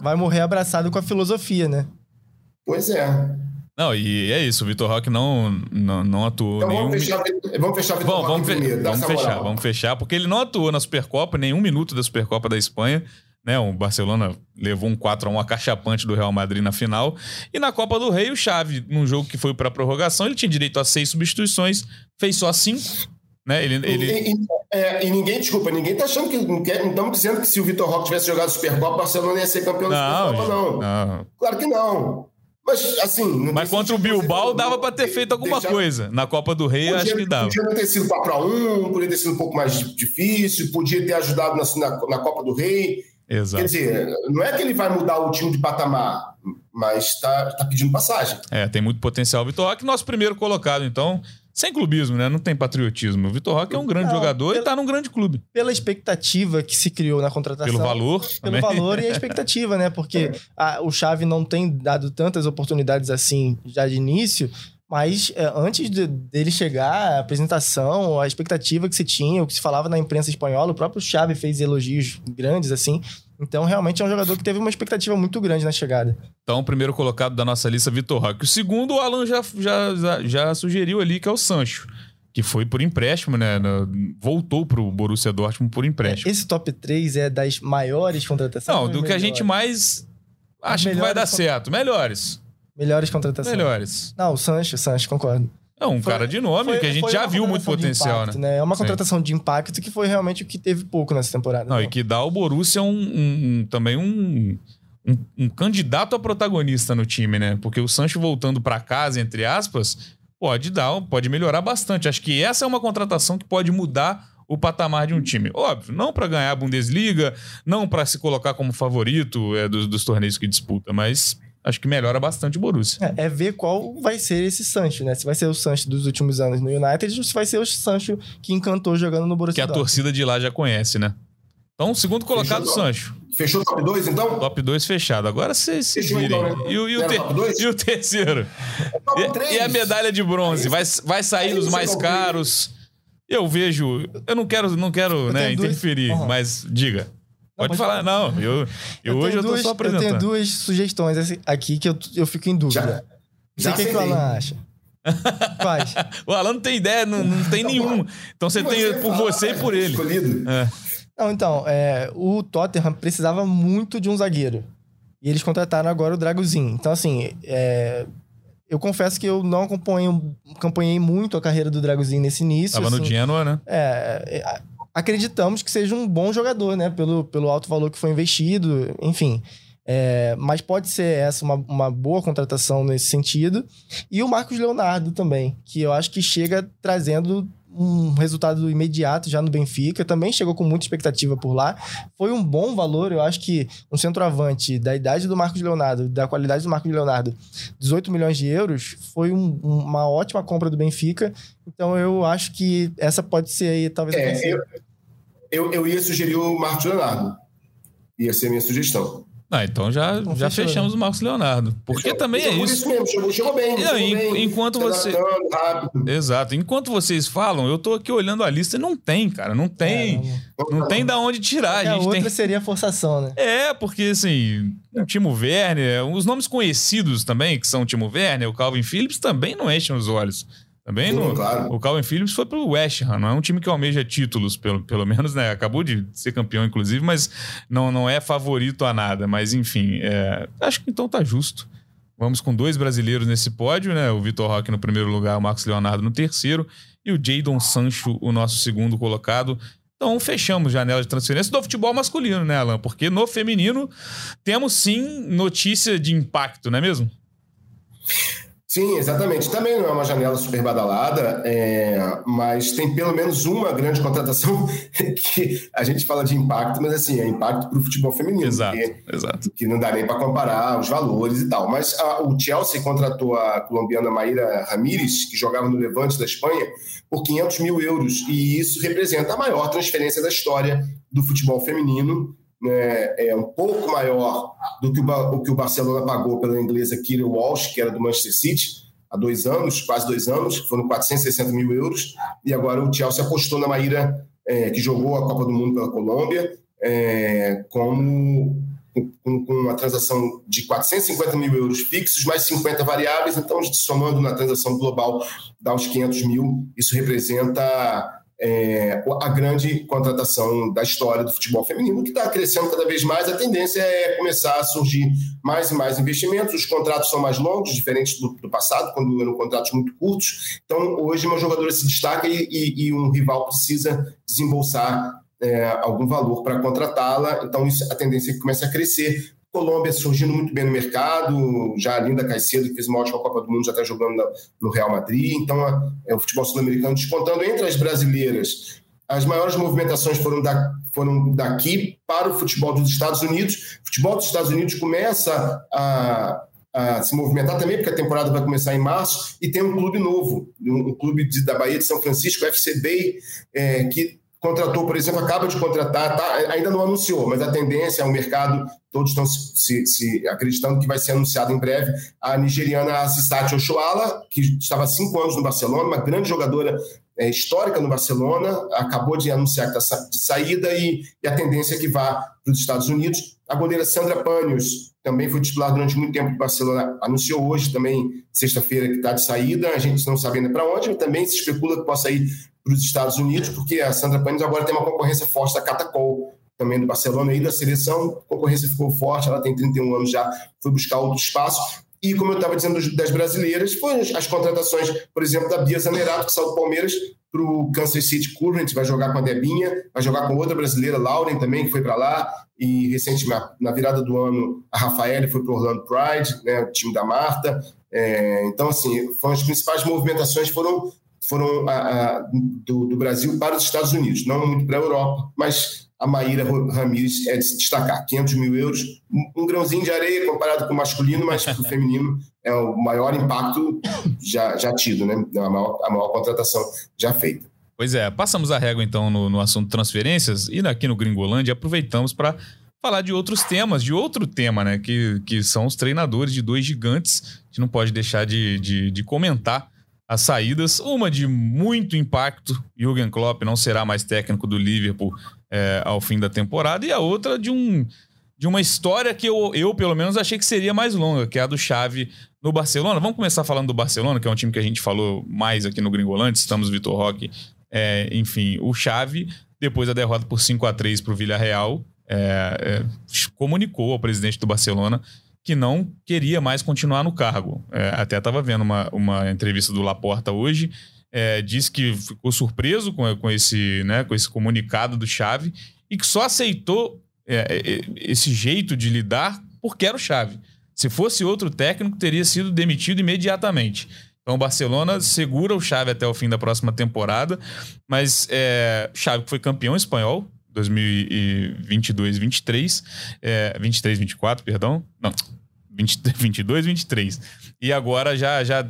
Vai morrer abraçado com a filosofia, né? Pois é. Não, e é isso, o Vitor Roque não, não, não atuou. Então nenhum... vamos, fechar, vamos fechar o Vitor Roque vamos, primeiro. Vamos fechar, moral. vamos fechar, porque ele não atuou na Supercopa, nenhum minuto da Supercopa da Espanha. Né, o Barcelona levou um 4x1 acachapante do Real Madrid na final. E na Copa do Rei, o Xavi, num jogo que foi para prorrogação, ele tinha direito a seis substituições, fez só cinco Né? Ele, ele... E, e, é, e, ninguém, desculpa, ninguém tá achando que. Não estamos dizendo que se o Vitor Roque tivesse jogado Supercopa, o Barcelona ia ser campeão da Supercopa, não. não. Claro que não. Mas, assim. Mas contra o Bilbao dava para ter feito alguma deixar... coisa. Na Copa do Rei, podia, acho que dava. Podia ter sido 4x1, podia ter sido um pouco mais difícil, podia ter ajudado na, na, na Copa do Rei. Exato. Quer dizer, não é que ele vai mudar o time de patamar, mas está tá pedindo passagem. É, tem muito potencial. Vitor Roque, nosso primeiro colocado, então. Sem clubismo, né? Não tem patriotismo. O Vitor Roque é um grande não, jogador pela, e tá num grande clube. Pela expectativa que se criou na contratação. Pelo valor. Pelo também. valor e a expectativa, né? Porque a, o Xavi não tem dado tantas oportunidades assim já de início. Mas é, antes de, dele chegar, a apresentação, a expectativa que se tinha, o que se falava na imprensa espanhola, o próprio Xavi fez elogios grandes, assim. Então, realmente é um jogador que teve uma expectativa muito grande na chegada. Então, o primeiro colocado da nossa lista, Vitor Roque. O segundo, o Alan já, já, já sugeriu ali, que é o Sancho. Que foi por empréstimo, né? Voltou pro Borussia Dortmund por empréstimo. Esse top 3 é das maiores contratações? Não, do que a gente mais acha que vai dar certo. Melhores. Melhores contratações. Melhores. Não, o Sancho, Sancho, concordo. É um foi, cara de nome foi, que a gente já viu muito potencial, impacto, né? né? É uma contratação Sim. de impacto que foi realmente o que teve pouco nessa temporada. Não, né? e que dá ao Borussia um, um, um também um, um, candidato a protagonista no time, né? Porque o Sancho voltando para casa, entre aspas, pode dar, pode melhorar bastante. Acho que essa é uma contratação que pode mudar o patamar de um time. Óbvio, não para ganhar a Bundesliga, não para se colocar como favorito é, dos, dos torneios que disputa, mas acho que melhora bastante o Borussia. É, é, ver qual vai ser esse Sancho, né? Se vai ser o Sancho dos últimos anos no United ou se vai ser o Sancho que encantou jogando no Borussia Que a Dortmund. torcida de lá já conhece, né? Então, segundo colocado, Fechou, Sancho. Fechou o top 2, então? Top 2 fechado. Agora vocês se virem. Então, né? e, e, o e, o terceiro? E, e, a medalha de bronze? Vai, vai sair dos mais caros? Eu vejo... Eu não quero, não quero né, interferir, uhum. mas diga. Pode, falar, não. Eu, eu, eu hoje eu tô duas, só apresentando. Eu tenho duas sugestões aqui que eu, eu fico em dúvida. Já, não sei o que, que o Alan acha. Quais? o Alan não tem ideia, não, não tem nenhum. Então você tem por você e por ele. É. Não, então, é, o Tottenham precisava muito de um zagueiro. E eles contrataram agora o Dragozinho. Então, assim, é, eu confesso que eu não acompanho, acompanhei muito a carreira do Dragozinho nesse início. Tava assim, no Genoa, né? É, é acreditamos que seja um bom jogador, né? Pelo, pelo alto valor que foi investido, enfim. É, mas pode ser essa uma, uma boa contratação nesse sentido. E o Marcos Leonardo também, que eu acho que chega trazendo um resultado imediato já no Benfica, também chegou com muita expectativa por lá. Foi um bom valor, eu acho que um centroavante da idade do Marcos Leonardo, da qualidade do Marcos Leonardo, 18 milhões de euros, foi um, uma ótima compra do Benfica. Então eu acho que essa pode ser aí, talvez. É, eu, eu, eu ia sugerir o Marcos Leonardo. Ia ser a minha sugestão. Ah, então já, já fechamos o Marcos Leonardo. Porque Fechou. também é isso. isso mesmo, chegou, chegou bem. Não, chegou bem enquanto você. Exato. Enquanto vocês falam, eu tô aqui olhando a lista e não tem, cara. Não tem. É, não, tem da onde tirar. A, a outra tem... seria forçação, né? É, porque assim, o Timo Werner, os nomes conhecidos também, que são o Timo Werner, o Calvin Phillips, também não enchem os olhos. Também Sim, no, claro. o Calvin Phillips foi pro West Ham, não é um time que almeja títulos, pelo, pelo menos, né? Acabou de ser campeão, inclusive, mas não, não é favorito a nada. Mas, enfim, é, acho que então tá justo. Vamos com dois brasileiros nesse pódio, né? O Vitor Roque no primeiro lugar, o Marcos Leonardo no terceiro e o Jadon Sancho, o nosso segundo colocado. Então fechamos janela de transferência do futebol masculino, né, Alan? Porque no feminino temos sim notícia de impacto, não é mesmo? Sim, exatamente. Também não é uma janela super badalada, é, mas tem pelo menos uma grande contratação que a gente fala de impacto, mas assim, é impacto para o futebol feminino. Exato, que, exato. Que não dá nem para comparar os valores e tal. Mas a, o Chelsea contratou a colombiana Maíra Ramírez, que jogava no Levante da Espanha, por 500 mil euros, e isso representa a maior transferência da história do futebol feminino né, é um pouco maior do que o, o, que o Barcelona pagou pela inglesa Kira Walsh, que era do Manchester City, há dois anos, quase dois anos, foram 460 mil euros, e agora o Chelsea apostou na Maíra, é, que jogou a Copa do Mundo pela Colômbia, é, como com, com, uma transação de 450 mil euros fixos, mais 50 variáveis, então somando na transação global dá uns 500 mil, isso representa é, a grande contratação da história do futebol feminino, que está crescendo cada vez mais. A tendência é começar a surgir mais e mais investimentos. Os contratos são mais longos, diferentes do, do passado, quando eram contratos muito curtos. Então, hoje, uma jogadora se destaca e, e, e um rival precisa desembolsar é, algum valor para contratá-la. Então, isso, a tendência é que comece a crescer. Colômbia surgindo muito bem no mercado, já a Linda Caicedo, que fez uma ótima Copa do Mundo, já está jogando no Real Madrid. Então, é o futebol sul-americano descontando entre as brasileiras. As maiores movimentações foram, da, foram daqui para o futebol dos Estados Unidos. O futebol dos Estados Unidos começa a, a se movimentar também, porque a temporada vai começar em março, e tem um clube novo, um, um clube de, da Bahia de São Francisco, o FC Bay, é, que contratou, por exemplo, acaba de contratar, tá, ainda não anunciou, mas a tendência, o mercado, todos estão se, se, acreditando que vai ser anunciado em breve, a nigeriana Assistat Oshoala, que estava há cinco anos no Barcelona, uma grande jogadora é, histórica no Barcelona, acabou de anunciar que está de saída e, e, a tendência é que vá para os Estados Unidos. A goleira Sandra Panios também foi titular durante muito tempo do Barcelona, anunciou hoje também, sexta-feira, que está de saída, a gente não sabe ainda para onde, também se especula que possa ir para os Estados Unidos, porque a Sandra Panis agora tem uma concorrência forte da Catacol, também do Barcelona e da seleção. A concorrência ficou forte, ela tem 31 anos já, foi buscar outro espaço. E como eu estava dizendo das brasileiras, foram as contratações, por exemplo, da Bia Zanerato, que saiu do Palmeiras para o Kansas City Current, vai jogar com a Debinha, vai jogar com outra brasileira, Lauren também, que foi para lá, e recentemente, na virada do ano, a Rafaela foi para o Orlando Pride, né, o time da Marta. É, então, assim, foram as principais movimentações foram foram a, a, do, do, Brasil para os Estados Unidos, não muito para a Europa, mas a Maíra Ramírez é de se destacar. 500 mil euros, um, grãozinho de areia comparado com o masculino, mas o feminino é o maior impacto já, já tido, né? A maior, a maior contratação já feita. Pois é, passamos a régua então no, no assunto transferências e aqui no Gringolândia aproveitamos para falar de outros temas, de outro tema, né? Que, que são os treinadores de dois gigantes. A gente não pode deixar de, de, de comentar as saídas, uma de muito impacto, Jürgen Klopp não será mais técnico do Liverpool é, ao fim da temporada, e a outra de um de uma história que eu, eu, pelo menos, achei que seria mais longa, que é a do Xavi no Barcelona. Vamos começar falando do Barcelona, que é um time que a gente falou mais aqui no Gringolante, estamos Vitor Roque, é, enfim, o Xavi, depois da derrota por 5 a 3 para o Villarreal, é, é, comunicou ao presidente do Barcelona que não queria mais continuar no cargo. É, até estava vendo uma, uma entrevista do Laporta hoje, é, disse que ficou surpreso com, com, esse, né, com esse comunicado do Chave e que só aceitou é, é, esse jeito de lidar porque era o Chave. Se fosse outro técnico, teria sido demitido imediatamente. Então o Barcelona segura o Chave até o fim da próxima temporada, mas é, Chave foi campeão espanhol 2022, 23, é, 23, 24, perdão. Não, 20, 22, 23. E agora já, já,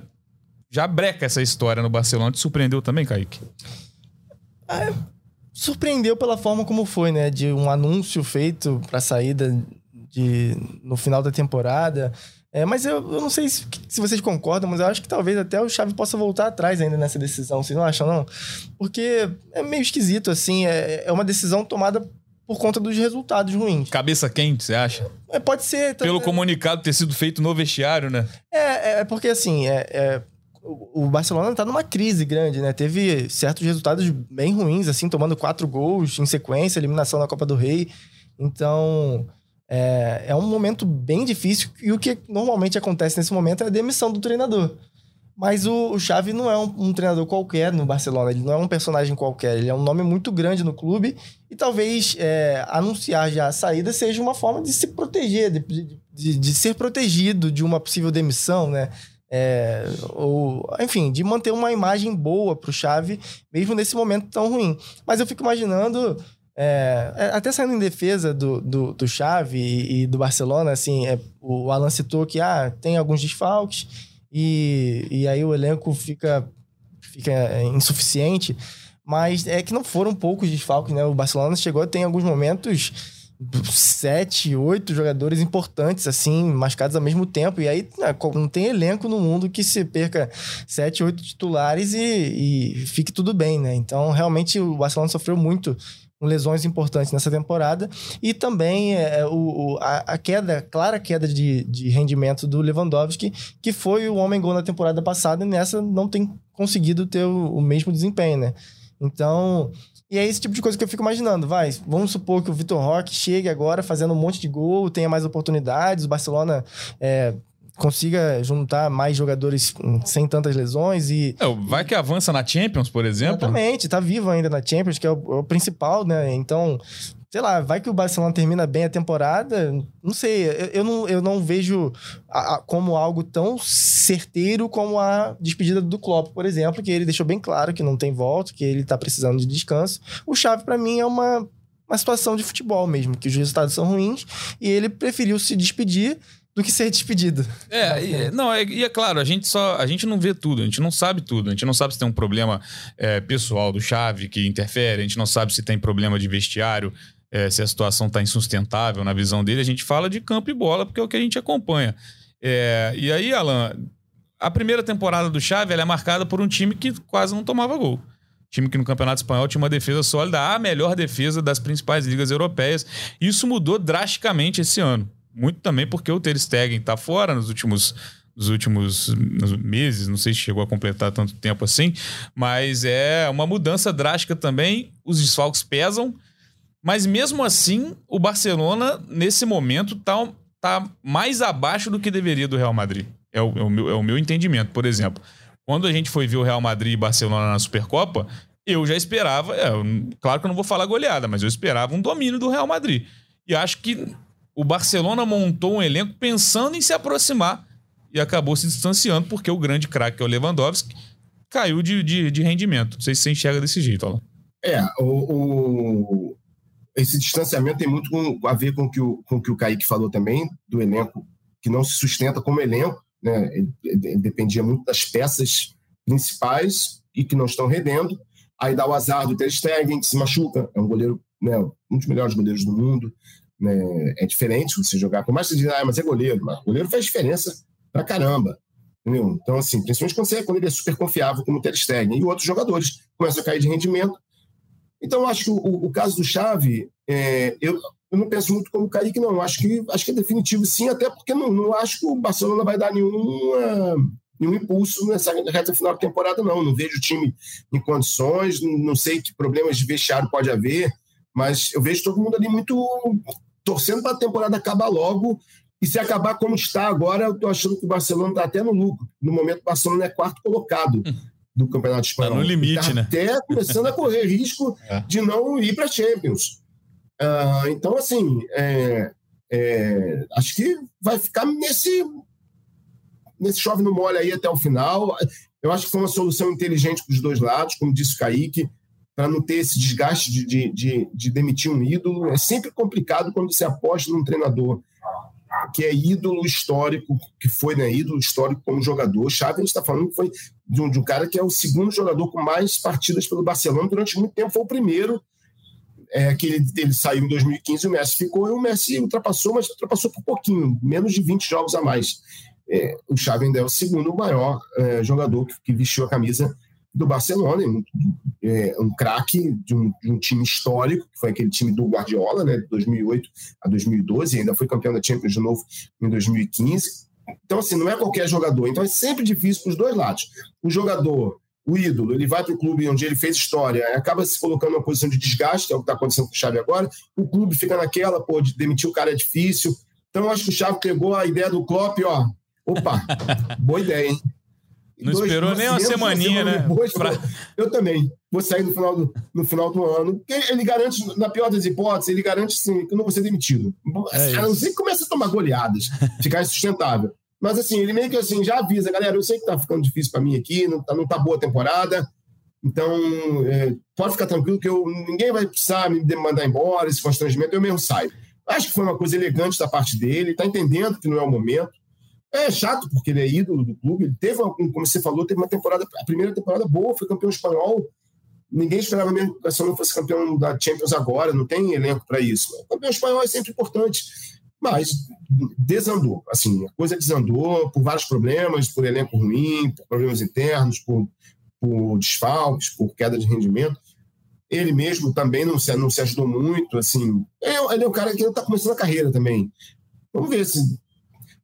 já breca essa história no Barcelona. Te surpreendeu também, Kaique? É, surpreendeu pela forma como foi, né? De um anúncio feito para saída de, no final da temporada. É, mas eu, eu não sei se, se, vocês concordam, mas eu acho que talvez até o Xavi possa voltar atrás ainda nessa decisão. Vocês não acham, não? Porque é meio esquisito, assim. É, é uma decisão tomada por conta dos resultados ruins. Cabeça quente, você acha? É, pode ser. Tá, Pelo comunicado ter sido feito no vestiário, né? É, é porque assim, é, é o Barcelona tá numa crise grande, né? Teve certos resultados bem ruins, assim, tomando quatro gols em sequência, eliminação na Copa do Rei. Então, é, é um momento bem difícil e o que normalmente acontece nesse momento é a demissão do treinador. Mas o, o Xavi não é um, um, treinador qualquer no Barcelona, ele não é um personagem qualquer, ele é um nome muito grande no clube e talvez é, anunciar já a saída seja uma forma de se proteger, de, de, de ser protegido de uma possível demissão, né? É, ou, enfim, de manter uma imagem boa para o Xavi, mesmo nesse momento tão ruim. Mas eu fico imaginando é, é, até saindo em defesa do, do, do e, e do Barcelona, assim, é, o Alan citou que ah, tem alguns desfalques e, e aí o elenco fica, fica é, insuficiente, mas é que não foram poucos desfalques, né? O Barcelona chegou a ter em alguns momentos sete, oito jogadores importantes, assim, mascados ao mesmo tempo. E aí né, não tem elenco no mundo que se perca sete, oito titulares e, e fique tudo bem, né? Então, realmente, o Barcelona sofreu muito com lesões importantes nessa temporada. E também é, é, o, o a, a, queda, clara queda de, de rendimento do Lewandowski, que foi o homem gol na temporada passada e nessa não tem conseguido ter o, o mesmo desempenho, né? Então, e é esse tipo de coisa que eu fico imaginando. Vai, vamos supor que o Vitor Roque chegue agora fazendo um monte de gol, tenha mais oportunidades, o Barcelona é, consiga juntar mais jogadores sem tantas lesões e... É, vai que avança na Champions, por exemplo. Exatamente, tá vivo ainda na Champions, que é o, é o principal, né? Então, sei lá, vai que o Barcelona termina bem a temporada, não sei, eu, eu não, eu não vejo a, a, como algo tão certeiro como a despedida do Klopp, por exemplo, que ele deixou bem claro que não tem volta, que ele tá precisando de descanso. O Chave para mim é uma uma situação de futebol mesmo, que os resultados são ruins e ele preferiu se despedir do que ser despedido. É, e, não, é, e é claro, a gente só a gente não vê tudo, a gente não sabe tudo, a gente não sabe se tem um problema é, pessoal do Chave que interfere, a gente não sabe se tem problema de vestiário, é, se a situação está insustentável na visão dele, a gente fala de campo e bola, porque é o que a gente acompanha. É, e aí, Alan, a primeira temporada do Xavi é marcada por um time que quase não tomava gol. Time que no Campeonato Espanhol tinha uma defesa sólida, a melhor defesa das principais ligas europeias. Isso mudou drasticamente esse ano. Muito também porque o Ter Stegen está fora nos últimos nos últimos meses, não sei se chegou a completar tanto tempo assim, mas é uma mudança drástica também. Os desfalques pesam mas mesmo assim, o Barcelona, nesse momento, tá, tá mais abaixo do que deveria do Real Madrid. É o, é o, meu, é o meu entendimento. Por exemplo, quando a gente foi ver o Real Madrid e Barcelona na Supercopa, eu já esperava, é, claro que eu não vou falar goleada, mas eu esperava um domínio do Real Madrid. E acho que o Barcelona montou um elenco pensando em se aproximar e acabou se distanciando porque o grande craque, que é o Lewandowski, caiu de, de, de rendimento. Não sei se você enxerga desse jeito, Alan. É, o, o, esse distanciamento tem muito com, a ver com que o, com que o Kaique falou também, do elenco que não se sustenta como elenco, né? Ele, ele dependia muito das peças principais e que não estão rendendo. Aí dá o azar do Ter Stegen, que se machuca, é um goleiro, né, um dos melhores goleiros do mundo. Né? É diferente você jogar, por mais que você diga, ah, mas é goleiro, mas goleiro faz diferença pra caramba. Entendeu? Então, assim, principalmente quando, você, quando ele é super confiável, como o Ter Stegen, e outros jogadores começam a cair de rendimento, então, acho o, o caso do Chave, é, eu, eu, não penso muito como o Kaique, não. Acho que, acho que é definitivo, sim, até porque não, não acho que o Barcelona vai dar nenhuma, nenhum impulso nessa reta final da temporada, não. Não vejo o time em condições, não, não sei que problemas de vestiário pode haver, mas eu vejo todo mundo ali muito torcendo para a temporada acabar logo. E se acabar como está agora, eu estou achando que o Barcelona está até no lucro. No momento, o Barcelona é quarto colocado. Do Campeonato Espanhol. Tá no limite, tá né? Até começando a correr risco é. de não ir para a Champions. Uh, então, assim, é, é, acho que vai ficar nesse, nesse chove no molho aí até o final. Eu acho que foi uma solução inteligente para os dois lados, como disse o Kaique, para não ter esse desgaste de, de, de, de, demitir um ídolo. É sempre complicado quando você aposta num treinador que é ídolo histórico, que foi né, ídolo histórico como jogador. Xavi, a gente está falando que foi de um, de um, cara que é o segundo jogador com mais partidas pelo Barcelona. Durante muito tempo foi o primeiro, é, que ele, ele saiu em 2015 o Messi ficou, e o Messi ultrapassou, mas ultrapassou por pouquinho, menos de 20 jogos a mais. É, o Xavi ainda é o segundo maior é, jogador que, que vestiu a camisa do Barcelona, um, é, um craque de, um, de um, time histórico, que foi aquele time do Guardiola, né, de 2008 a 2012, ainda foi campeão da Champions de novo em 2015. Então, assim, não é qualquer jogador. Então, é sempre difícil para os dois lados. O jogador, o ídolo, ele vai para o clube onde ele fez história, acaba se colocando numa posição de desgaste, é o que está acontecendo com o Xavi agora. O clube fica naquela, pô, de demitir o cara é difícil. Então, eu acho que o Xavi pegou a ideia do Klopp, ó, opa, boa ideia, hein? Não dois, esperou nem uma semaninha, né? Depois, pra... Eu também. Vou sair no final do, no final do ano. Ele garante, na pior das hipóteses, ele garante sim, que eu não vou ser demitido. É a não ser que comece a tomar goleadas, ficar insustentável. Mas assim, ele meio que assim, já avisa, galera, eu sei que tá ficando difícil para mim aqui, não tá, não tá boa a temporada. Então, é, pode ficar tranquilo que eu, ninguém vai precisar me mandar embora, esse constrangimento, eu mesmo saio. Acho que foi uma coisa elegante da parte dele, tá entendendo que não é o momento. É chato, porque ele é ídolo do clube. Ele teve, como você falou, teve uma temporada, a primeira temporada boa, foi campeão espanhol. Ninguém esperava mesmo que o Barcelona fosse campeão da Champions agora, não tem elenco para isso. O campeão espanhol é sempre importante, mas desandou. Assim, a coisa desandou por vários problemas, por elenco ruim, por problemas internos, por, por desfalques, por queda de rendimento. Ele mesmo também não se, não se ajudou muito. Assim, ele é um cara que está começando a carreira também. Vamos ver se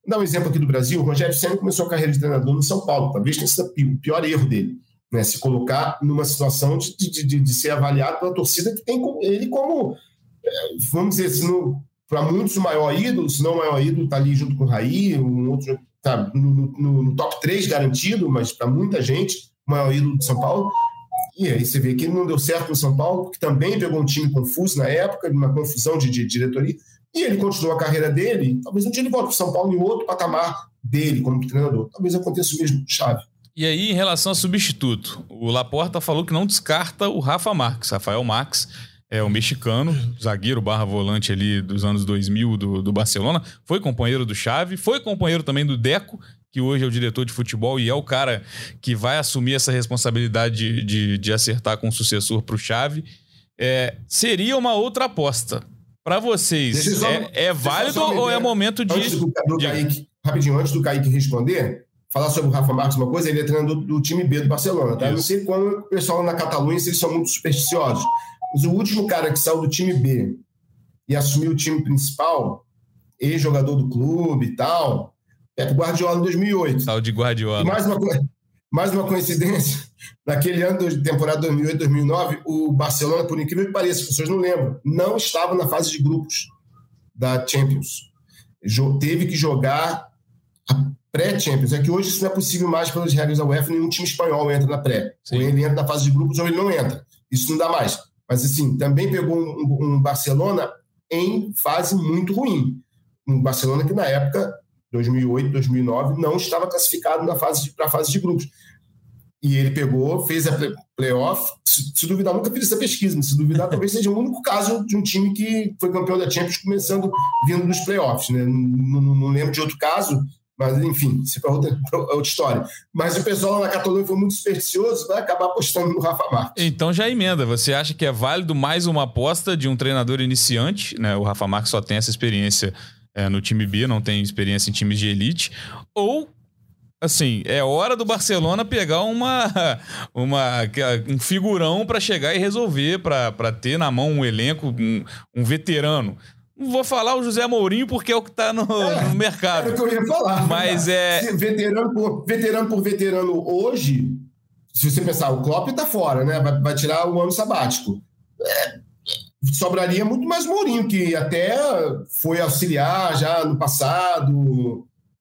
Vou dar um exemplo aqui do Brasil. O Rogério Senna começou a carreira de treinador no São Paulo. Talvez tenha sido o pior erro dele. né, se colocar numa situação de, de, de, de, ser avaliado pela torcida que tem ele como, é, vamos dizer, assim, para muitos o maior ídolo, se não o maior ídolo, está ali junto com o Raí, um outro tá no, no, no top 3 garantido, mas para muita gente, o maior ídolo de São Paulo. E aí você vê que não deu certo no São Paulo, que também pegou um time confuso na época, uma confusão de, de diretoria, e ele continuou a carreira dele. Talvez um dia ele volte para o São Paulo em outro patamar dele como treinador. Talvez aconteça o mesmo chave. E aí, em relação a substituto, o Laporta falou que não descarta o Rafa Marques, Rafael Marques, é o mexicano, zagueiro barra volante ali dos anos 2000 do, do Barcelona, foi companheiro do Xavi, foi companheiro também do Deco, que hoje é o diretor de futebol e é o cara que vai assumir essa responsabilidade de, de, de acertar com o sucessor para o Xavi. É, seria uma outra aposta. Para vocês, só, é, é válido ou é momento de. Antes do, do de... Kaique, rapidinho, antes do Kaique responder, falar sobre o Rafa Marques uma coisa, ele é treinador do, do time B do Barcelona, tá? Eu não sei como o pessoal na Catalunha, se eles são muito supersticiosos. Mas o último cara que saiu do time B e assumiu o time principal, ex-jogador do clube e tal, é o Guardiola em 2008. Saiu de Guardiola. E mais uma, mais uma coincidência, naquele ano de temporada 2008, 2009, o Barcelona, por incrível que pareça, as pessoas não lembram, não estava na fase de grupos da Champions. Teve que jogar a pré-Champions. É que hoje isso não é possível mais pelas regras da UEFA, nenhum time espanhol entra na pré. Sim. Ou ele entra na fase de grupos ou ele não entra. Isso não dá mais. Mas, assim, também pegou um, um Barcelona em fase muito ruim. Um Barcelona que, na época, 2008, 2009, não estava classificado na fase para a fase de grupos. E ele pegou, fez a playoff. Se, se, duvidar, nunca fiz essa pesquisa, mas se duvidar, talvez seja o único caso de um time que foi campeão da Champions começando vindo nos playoffs. Né? Não, não, não lembro de outro caso, mas, enfim, isso é outra, outra história. Mas o pessoal lá na Catalunha foi muito supersticioso, vai acabar apostando no Rafa Marques. Então já emenda. Você acha que é válido mais uma aposta de um treinador iniciante? Né? O Rafa Marques só tem essa experiência é, no time B, não tem experiência em times de elite. Ou assim, é hora do Barcelona pegar uma, uma um figurão para chegar e resolver, para ter na mão um elenco, um, um veterano. Não vou falar o José Mourinho porque é o que está no, é, no, mercado. É o que eu ia falar. Mas é. Veterano por, veterano por veterano hoje, se você pensar, o Klopp está fora, né? Vai, vai, tirar o ano sabático. É, sobraria muito mais Mourinho, que até foi auxiliar já no passado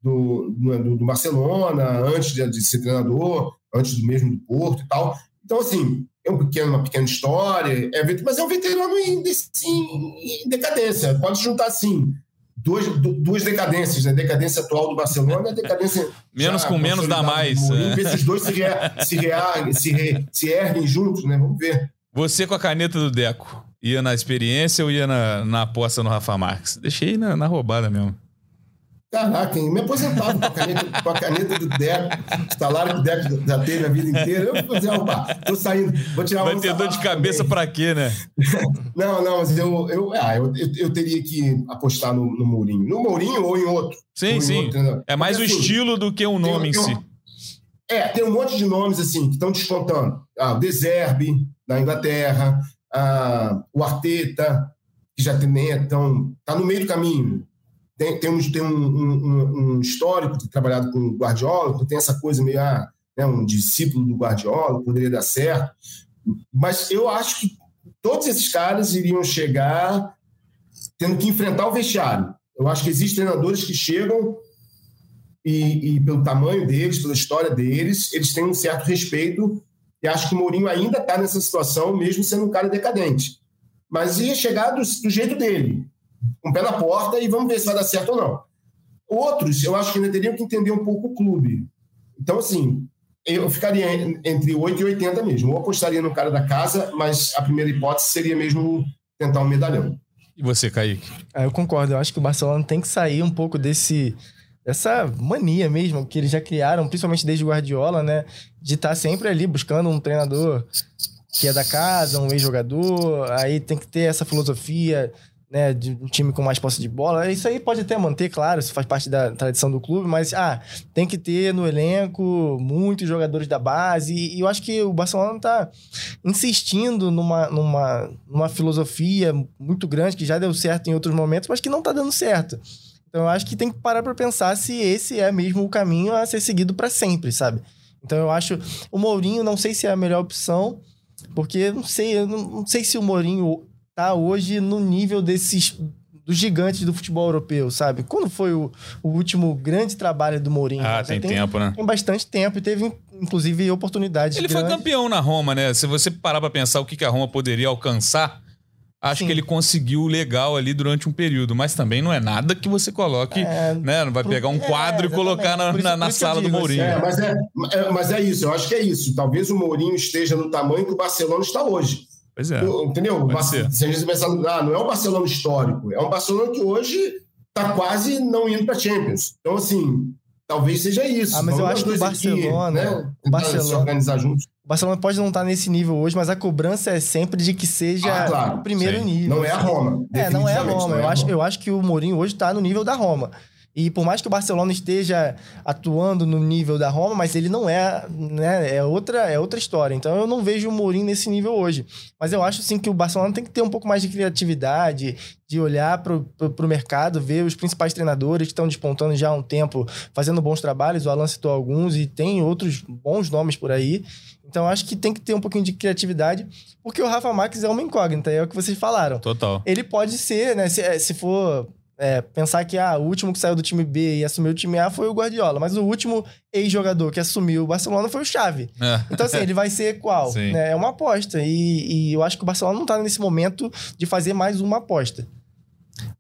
do, do, do Barcelona, antes de, de ser treinador, antes do mesmo do Porto e tal. Então, assim, é um pequeno, uma pequena história, é, mas é um veterano em, em, em decadência. Pode juntar assim duas, duas decadências, né? Decadência atual do Barcelona e a decadência. menos já, com menos dá mais. Mourinho, é. esses dois se, rea, se, rea, se, re, se erguem juntos, né? Vamos ver. Você com a caneta do Deco, ia na experiência ou ia na, na aposta no Rafa Marques? Deixei na, na roubada mesmo. Caraca, hein? me aposentava com a caneta, com a caneta do Deco, salário que o Deco já teve a vida inteira. Eu vou fazer, opa, tô saindo, vou tirar Vai ter dor de cabeça pra quê, né? não, não, mas eu, eu, ah, eu, eu, teria que apostar no, no Mourinho. No Mourinho ou em outro. Sim, sim. Outro, é mais Porque, o assim, estilo do que o um nome tem, em si. é, tem um monte de nomes assim que estão descontando. Ah, o Deserbe, da Inglaterra, ah, o Arteta, que já nem é tão. tá no meio do caminho tem, tem, um, tem um, um, um, histórico de trabalhado com o Guardiola, então tem essa coisa meio, ah, né, um discípulo do Guardiola, poderia dar certo. Mas eu acho que todos esses caras iriam chegar tendo que enfrentar o vestiário. Eu acho que existem treinadores que chegam e, e, pelo tamanho deles, pela história deles, eles têm um certo respeito e acho que o Mourinho ainda está nessa situação, mesmo sendo um cara decadente. Mas ia chegar do, do jeito dele com um pé na porta e vamos ver se vai dar certo ou não. Outros, eu acho que ainda teriam que entender um pouco o clube. Então, assim, eu ficaria entre 8 e 80 mesmo. Ou apostaria no cara da casa, mas a primeira hipótese seria mesmo tentar um medalhão. E você, Kaique? Ah, eu concordo. Eu acho que o Barcelona tem que sair um pouco desse dessa mania mesmo que eles já criaram, principalmente desde o Guardiola, né? De estar tá sempre ali buscando um treinador que é da casa, um ex-jogador. Aí tem que ter essa filosofia né, de um time com mais posse de bola. Isso aí pode até manter, claro, isso faz parte da tradição do clube, mas ah, tem que ter no elenco muitos jogadores da base. E, e eu acho que o Barcelona está insistindo numa, numa, numa filosofia muito grande que já deu certo em outros momentos, mas que não está dando certo. Então eu acho que tem que parar para pensar se esse é mesmo o caminho a ser seguido para sempre, sabe? Então eu acho. O Mourinho, não sei se é a melhor opção, porque não sei, eu não, sei se o Mourinho tá hoje no nível desses dos gigantes do futebol europeu, sabe? Quando foi o, o último grande trabalho do Mourinho? Ah, tem, tem, tempo, né? Tem bastante tempo e teve, inclusive, oportunidades Ele grandes. foi campeão na Roma, né? Se você parar pra pensar o que, que a Roma poderia alcançar, acho Sim. que ele conseguiu legal ali durante um período, mas também não é nada que você coloque, é, né? Não vai pro, pegar um quadro é, e colocar na, na, na sala do Mourinho. É, mas é, é, mas é isso, eu acho que é isso. Talvez o Mourinho esteja no tamanho que o Barcelona está hoje. Pois é. Entendeu? Se a gente pensar, ah, não é um Barcelona histórico, é um Barcelona que hoje está quase não indo para Champions. Então, assim, talvez seja isso. Ah, mas eu acho que o Barcelona, aqui, né? o Barcelona se organizar juntos. O Barcelona pode não estar tá nesse nível hoje, mas a cobrança é sempre de que seja ah, claro, o primeiro sim. nível. Não é a Roma. É, não é a Roma. É eu, Acho, eu acho que o Mourinho hoje está no nível da Roma. E por mais que o Barcelona esteja atuando no nível da Roma, mas ele não é, né? É outra, é outra história. Então eu não vejo o Mourinho nesse nível hoje. Mas eu acho sim que o Barcelona tem que ter um pouco mais de criatividade, de olhar para o mercado, ver os principais treinadores que estão despontando já há um tempo, fazendo bons trabalhos. O Alan citou alguns e tem outros bons nomes por aí. Então acho que tem que ter um pouquinho de criatividade, porque o Rafa Marques é uma incógnita, é o que vocês falaram. Total. Ele pode ser, né? Se, se for é, pensar que ah, o último que saiu do time B e assumiu o time A foi o Guardiola, mas o último ex-jogador que assumiu o Barcelona foi o Xavi. É. Então, assim, ele vai ser qual? Né? É uma aposta. E, e, eu acho que o Barcelona não tá nesse momento de fazer mais uma aposta.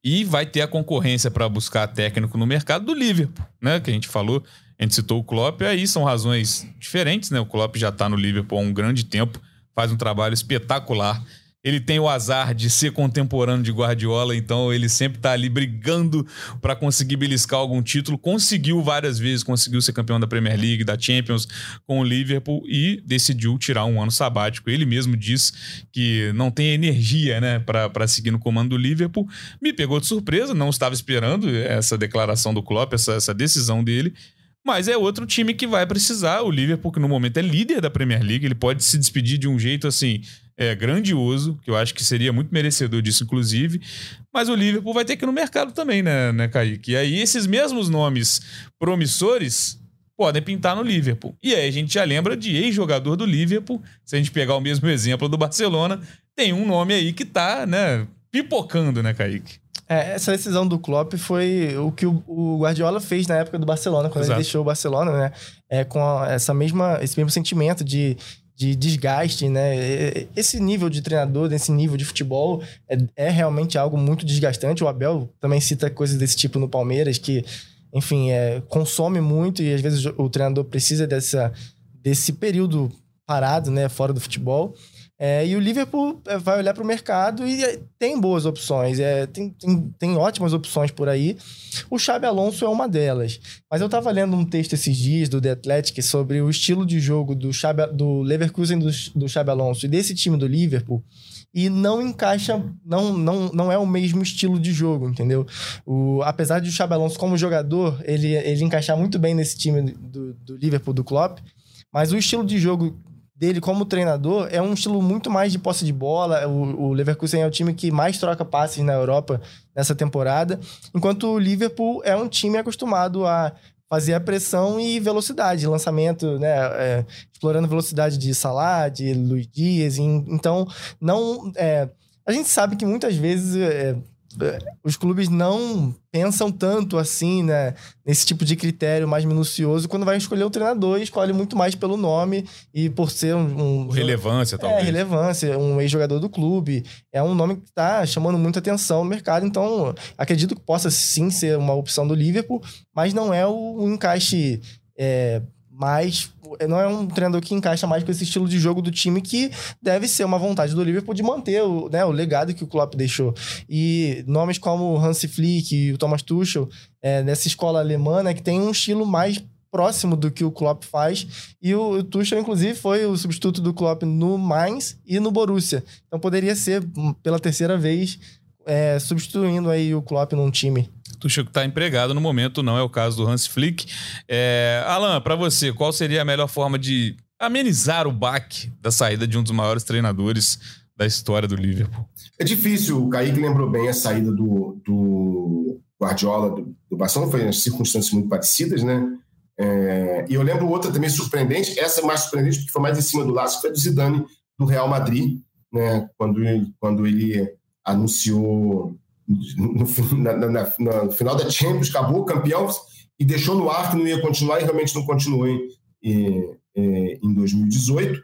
E vai ter a concorrência para buscar técnico no mercado do Liverpool, né? Que a gente falou, a gente citou o Klopp, aí são razões diferentes, né? O Klopp já tá no Liverpool há um grande tempo, faz um trabalho espetacular ele tem o azar de ser contemporâneo de Guardiola, então ele sempre tá ali brigando para conseguir beliscar algum título. Conseguiu várias vezes, conseguiu ser campeão da Premier League, da Champions com o Liverpool e decidiu tirar um ano sabático. Ele mesmo diz que não tem energia, né, para seguir no comando do Liverpool. Me pegou de surpresa, não estava esperando essa declaração do Klopp, essa, essa decisão dele. Mas é outro time que vai precisar. O Liverpool, que no momento é líder da Premier League, ele pode se despedir de um jeito assim é, grandioso, que eu acho que seria muito merecedor disso, inclusive. Mas o Liverpool vai ter que ir no mercado também, né, né, Kaique? E aí, esses mesmos nomes promissores podem pintar no Liverpool. E aí a gente já lembra de ex-jogador do Liverpool. Se a gente pegar o mesmo exemplo do Barcelona, tem um nome aí que tá, né, pipocando, né, Kaique? É, essa decisão do Klopp foi o que o, Guardiola fez na época do Barcelona, quando Exato. ele deixou o Barcelona, né? É, com essa mesma, esse mesmo sentimento de de desgaste, né? Esse nível de treinador, desse nível de futebol, é, é, realmente algo muito desgastante. O Abel também cita coisas desse tipo no Palmeiras, que, enfim, é, consome muito e às vezes o treinador precisa dessa, desse período parado, né, fora do futebol. É, e o Liverpool é, vai olhar para o mercado e é, tem boas opções, é, tem, tem, tem, ótimas opções por aí. O Xabi Alonso é uma delas. Mas eu estava lendo um texto esses dias do The Athletic sobre o estilo de jogo do, Xabi, do Leverkusen do, do Xabi Alonso e desse time do Liverpool e não encaixa, não, não, não é o mesmo estilo de jogo, entendeu? O, apesar de o Xabi Alonso como jogador, ele, ele encaixar muito bem nesse time do, do Liverpool, do Klopp, mas o estilo de jogo dele como treinador é um estilo muito mais de posse de bola. O, o, Leverkusen é o time que mais troca passes na Europa nessa temporada, enquanto o Liverpool é um time acostumado a fazer a pressão e velocidade, lançamento, né, é, explorando velocidade de Salah, de Luiz Dias. Então, não, é, a gente sabe que muitas vezes é, os clubes não pensam tanto assim, né, nesse tipo de critério mais minucioso quando vai escolher o treinador, escolhe muito mais pelo nome e por ser um, um relevância é, talvez. É, relevância, um ex-jogador do clube, é um nome que está chamando muita atenção no mercado, então acredito que possa sim ser uma opção do Liverpool, mas não é o, o encaixe é, mais não é um treinador que encaixa mais com esse estilo de jogo do time que deve ser uma vontade do Liverpool de manter o, né, o legado que o Klopp deixou. E nomes como Hansi Flick e o Thomas Tuchel, é, dessa escola alemã, né, que tem um estilo mais próximo do que o Klopp faz. E o, o Tuchel, inclusive, foi o substituto do Klopp no Mainz e no Borussia. Então poderia ser, hum, pela terceira vez, é, substituindo aí o Klopp num time. Tuchel que está empregado no momento, não é o caso do Hans Flick. É, Alan, para você, qual seria a melhor forma de amenizar o baque da saída de um dos maiores treinadores da história do Liverpool? É difícil, o Kaique lembrou bem a saída do, do Guardiola do, do Barcelona, foi em circunstâncias muito parecidas, né? É, e eu lembro outra também surpreendente, essa mais surpreendente porque foi mais em cima do laço, foi do Zidane do Real Madrid, né, quando, quando ele anunciou no, na, na, no final da Champions, acabou campeão e deixou no ar que não ia continuar e realmente não continuou em, em, em 2018.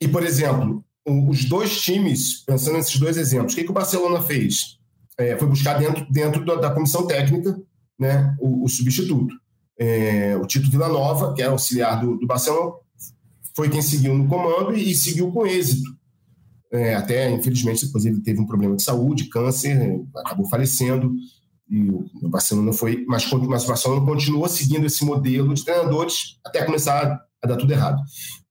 E, por exemplo, os dois times, pensando nesses dois exemplos, o que, que o Barcelona fez? É, foi buscar dentro, dentro da, da comissão técnica né, o, o substituto. É, o Tito Villanova, que era auxiliar do, do Barcelona, foi quem seguiu no comando e, e seguiu com êxito. É, até, infelizmente, depois ele teve um problema de saúde, câncer, acabou falecendo. E o Barcelona foi, mas, mas o Barcelona continuou seguindo esse modelo de treinadores até começar a, dar tudo errado.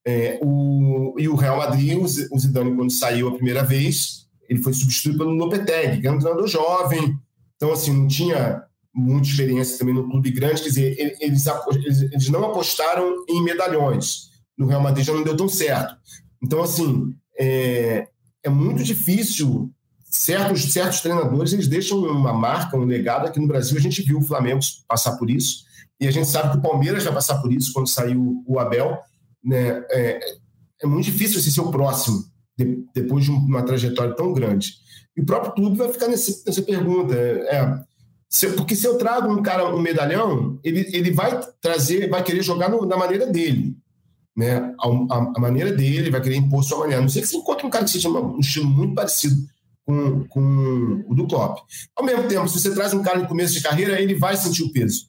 É, o, e o Real Madrid, o Zidane, quando saiu a primeira vez, ele foi substituído pelo Lopetegui, que era um treinador jovem. Então, assim, não tinha muita experiência também no clube grande. Quer dizer, eles, eles não apostaram em medalhões. No Real Madrid já não deu tão certo. Então, assim, é, é muito difícil certos, certos treinadores eles deixam uma marca, um legado. Aqui no Brasil a gente viu o Flamengo passar por isso e a gente sabe que o Palmeiras vai passar por isso quando saiu o Abel. Né? É, é muito difícil esse ser o próximo de, depois de uma trajetória tão grande. E o próprio clube vai ficar nesse, nessa pergunta. É, se, porque se eu trago um cara, um medalhão, ele, ele vai trazer, vai querer jogar no, na maneira dele né, a, a, a, maneira dele, vai querer impor sua maneira. Não sei que você encontre um cara que seja um estilo muito parecido com, com o do Klopp. Ao mesmo tempo, se você traz um cara no começo de carreira, ele vai sentir o peso.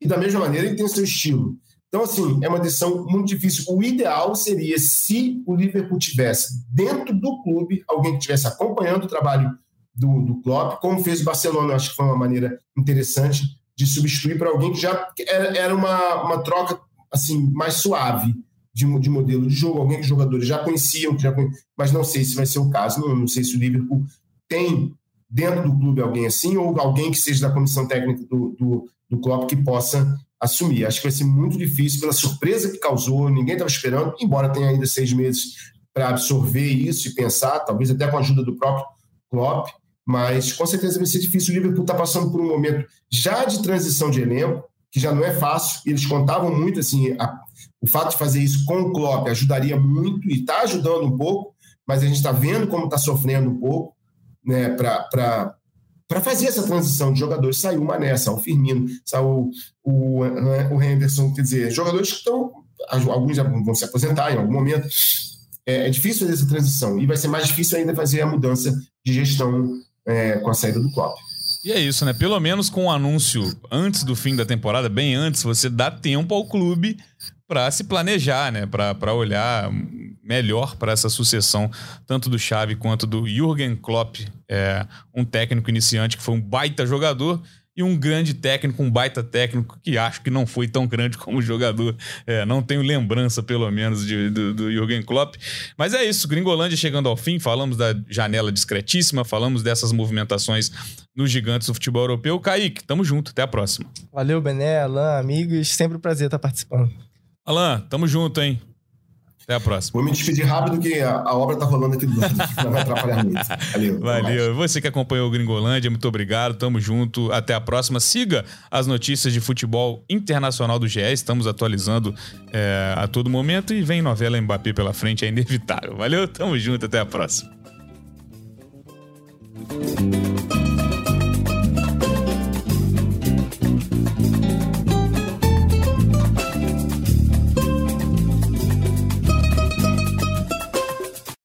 E da mesma maneira, ele tem o seu estilo. Então, assim, é uma decisão muito difícil. O ideal seria se o Liverpool tivesse dentro do clube alguém que estivesse acompanhando o trabalho do, do Klopp, como fez o Barcelona. Acho que foi uma maneira interessante de substituir para alguém que já era, era uma, uma troca assim mais suave de, de modelo de jogo, alguém que os jogadores já conheciam, já mas não sei se vai ser o caso, não, não sei se o Liverpool tem dentro do clube alguém assim, ou alguém que seja da comissão técnica do, do, do que possa assumir. Acho que vai ser muito difícil pela surpresa que causou, ninguém estava esperando, embora tenha ainda seis meses para absorver isso e pensar, talvez até com a ajuda do próprio Klopp, mas com certeza vai ser difícil. O Liverpool está passando por um momento já de transição de elenco, que já não é fácil. Eles contavam muito assim, a, o fato de fazer isso com o Klopp ajudaria muito e está ajudando um pouco, mas a gente está vendo como está sofrendo um pouco, né, para fazer essa transição de jogadores. Saiu o Mané, saiu o Firmino, saiu o, o Henderson, quer dizer, jogadores que estão, alguns já vão se aposentar em algum momento. É, é, difícil fazer essa transição e vai ser mais difícil ainda fazer a mudança de gestão é, com a saída do Klopp. E é isso, né? Pelo menos com o um anúncio antes do fim da temporada, bem antes, você dá tempo ao clube para se planejar, né? Para olhar melhor para essa sucessão, tanto do Xavi quanto do Jürgen Klopp, é, um técnico iniciante que foi um baita jogador e um grande técnico, um baita técnico que acho que não foi tão grande como jogador. É, não tenho lembrança, pelo menos, de, do, do Jürgen Klopp. Mas é isso, Gringolândia chegando ao fim, falamos da janela discretíssima, falamos dessas movimentações nos Gigantes do Futebol Europeu. Kaique, tamo junto, até a próxima. Valeu, Bené, Alain, amigos, sempre um prazer estar participando. Alain, tamo junto, hein? Até a próxima. Vou me despedir rápido que a, obra tá rolando aqui do lado, não vai atrapalhar muito. Valeu. Valeu. Você que acompanhou o Gringolândia, muito obrigado, tamo junto, até a próxima. Siga as notícias de futebol internacional do GE, estamos atualizando é, a todo momento e vem novela Mbappé pela frente, é inevitável. Valeu, tamo junto, até a próxima.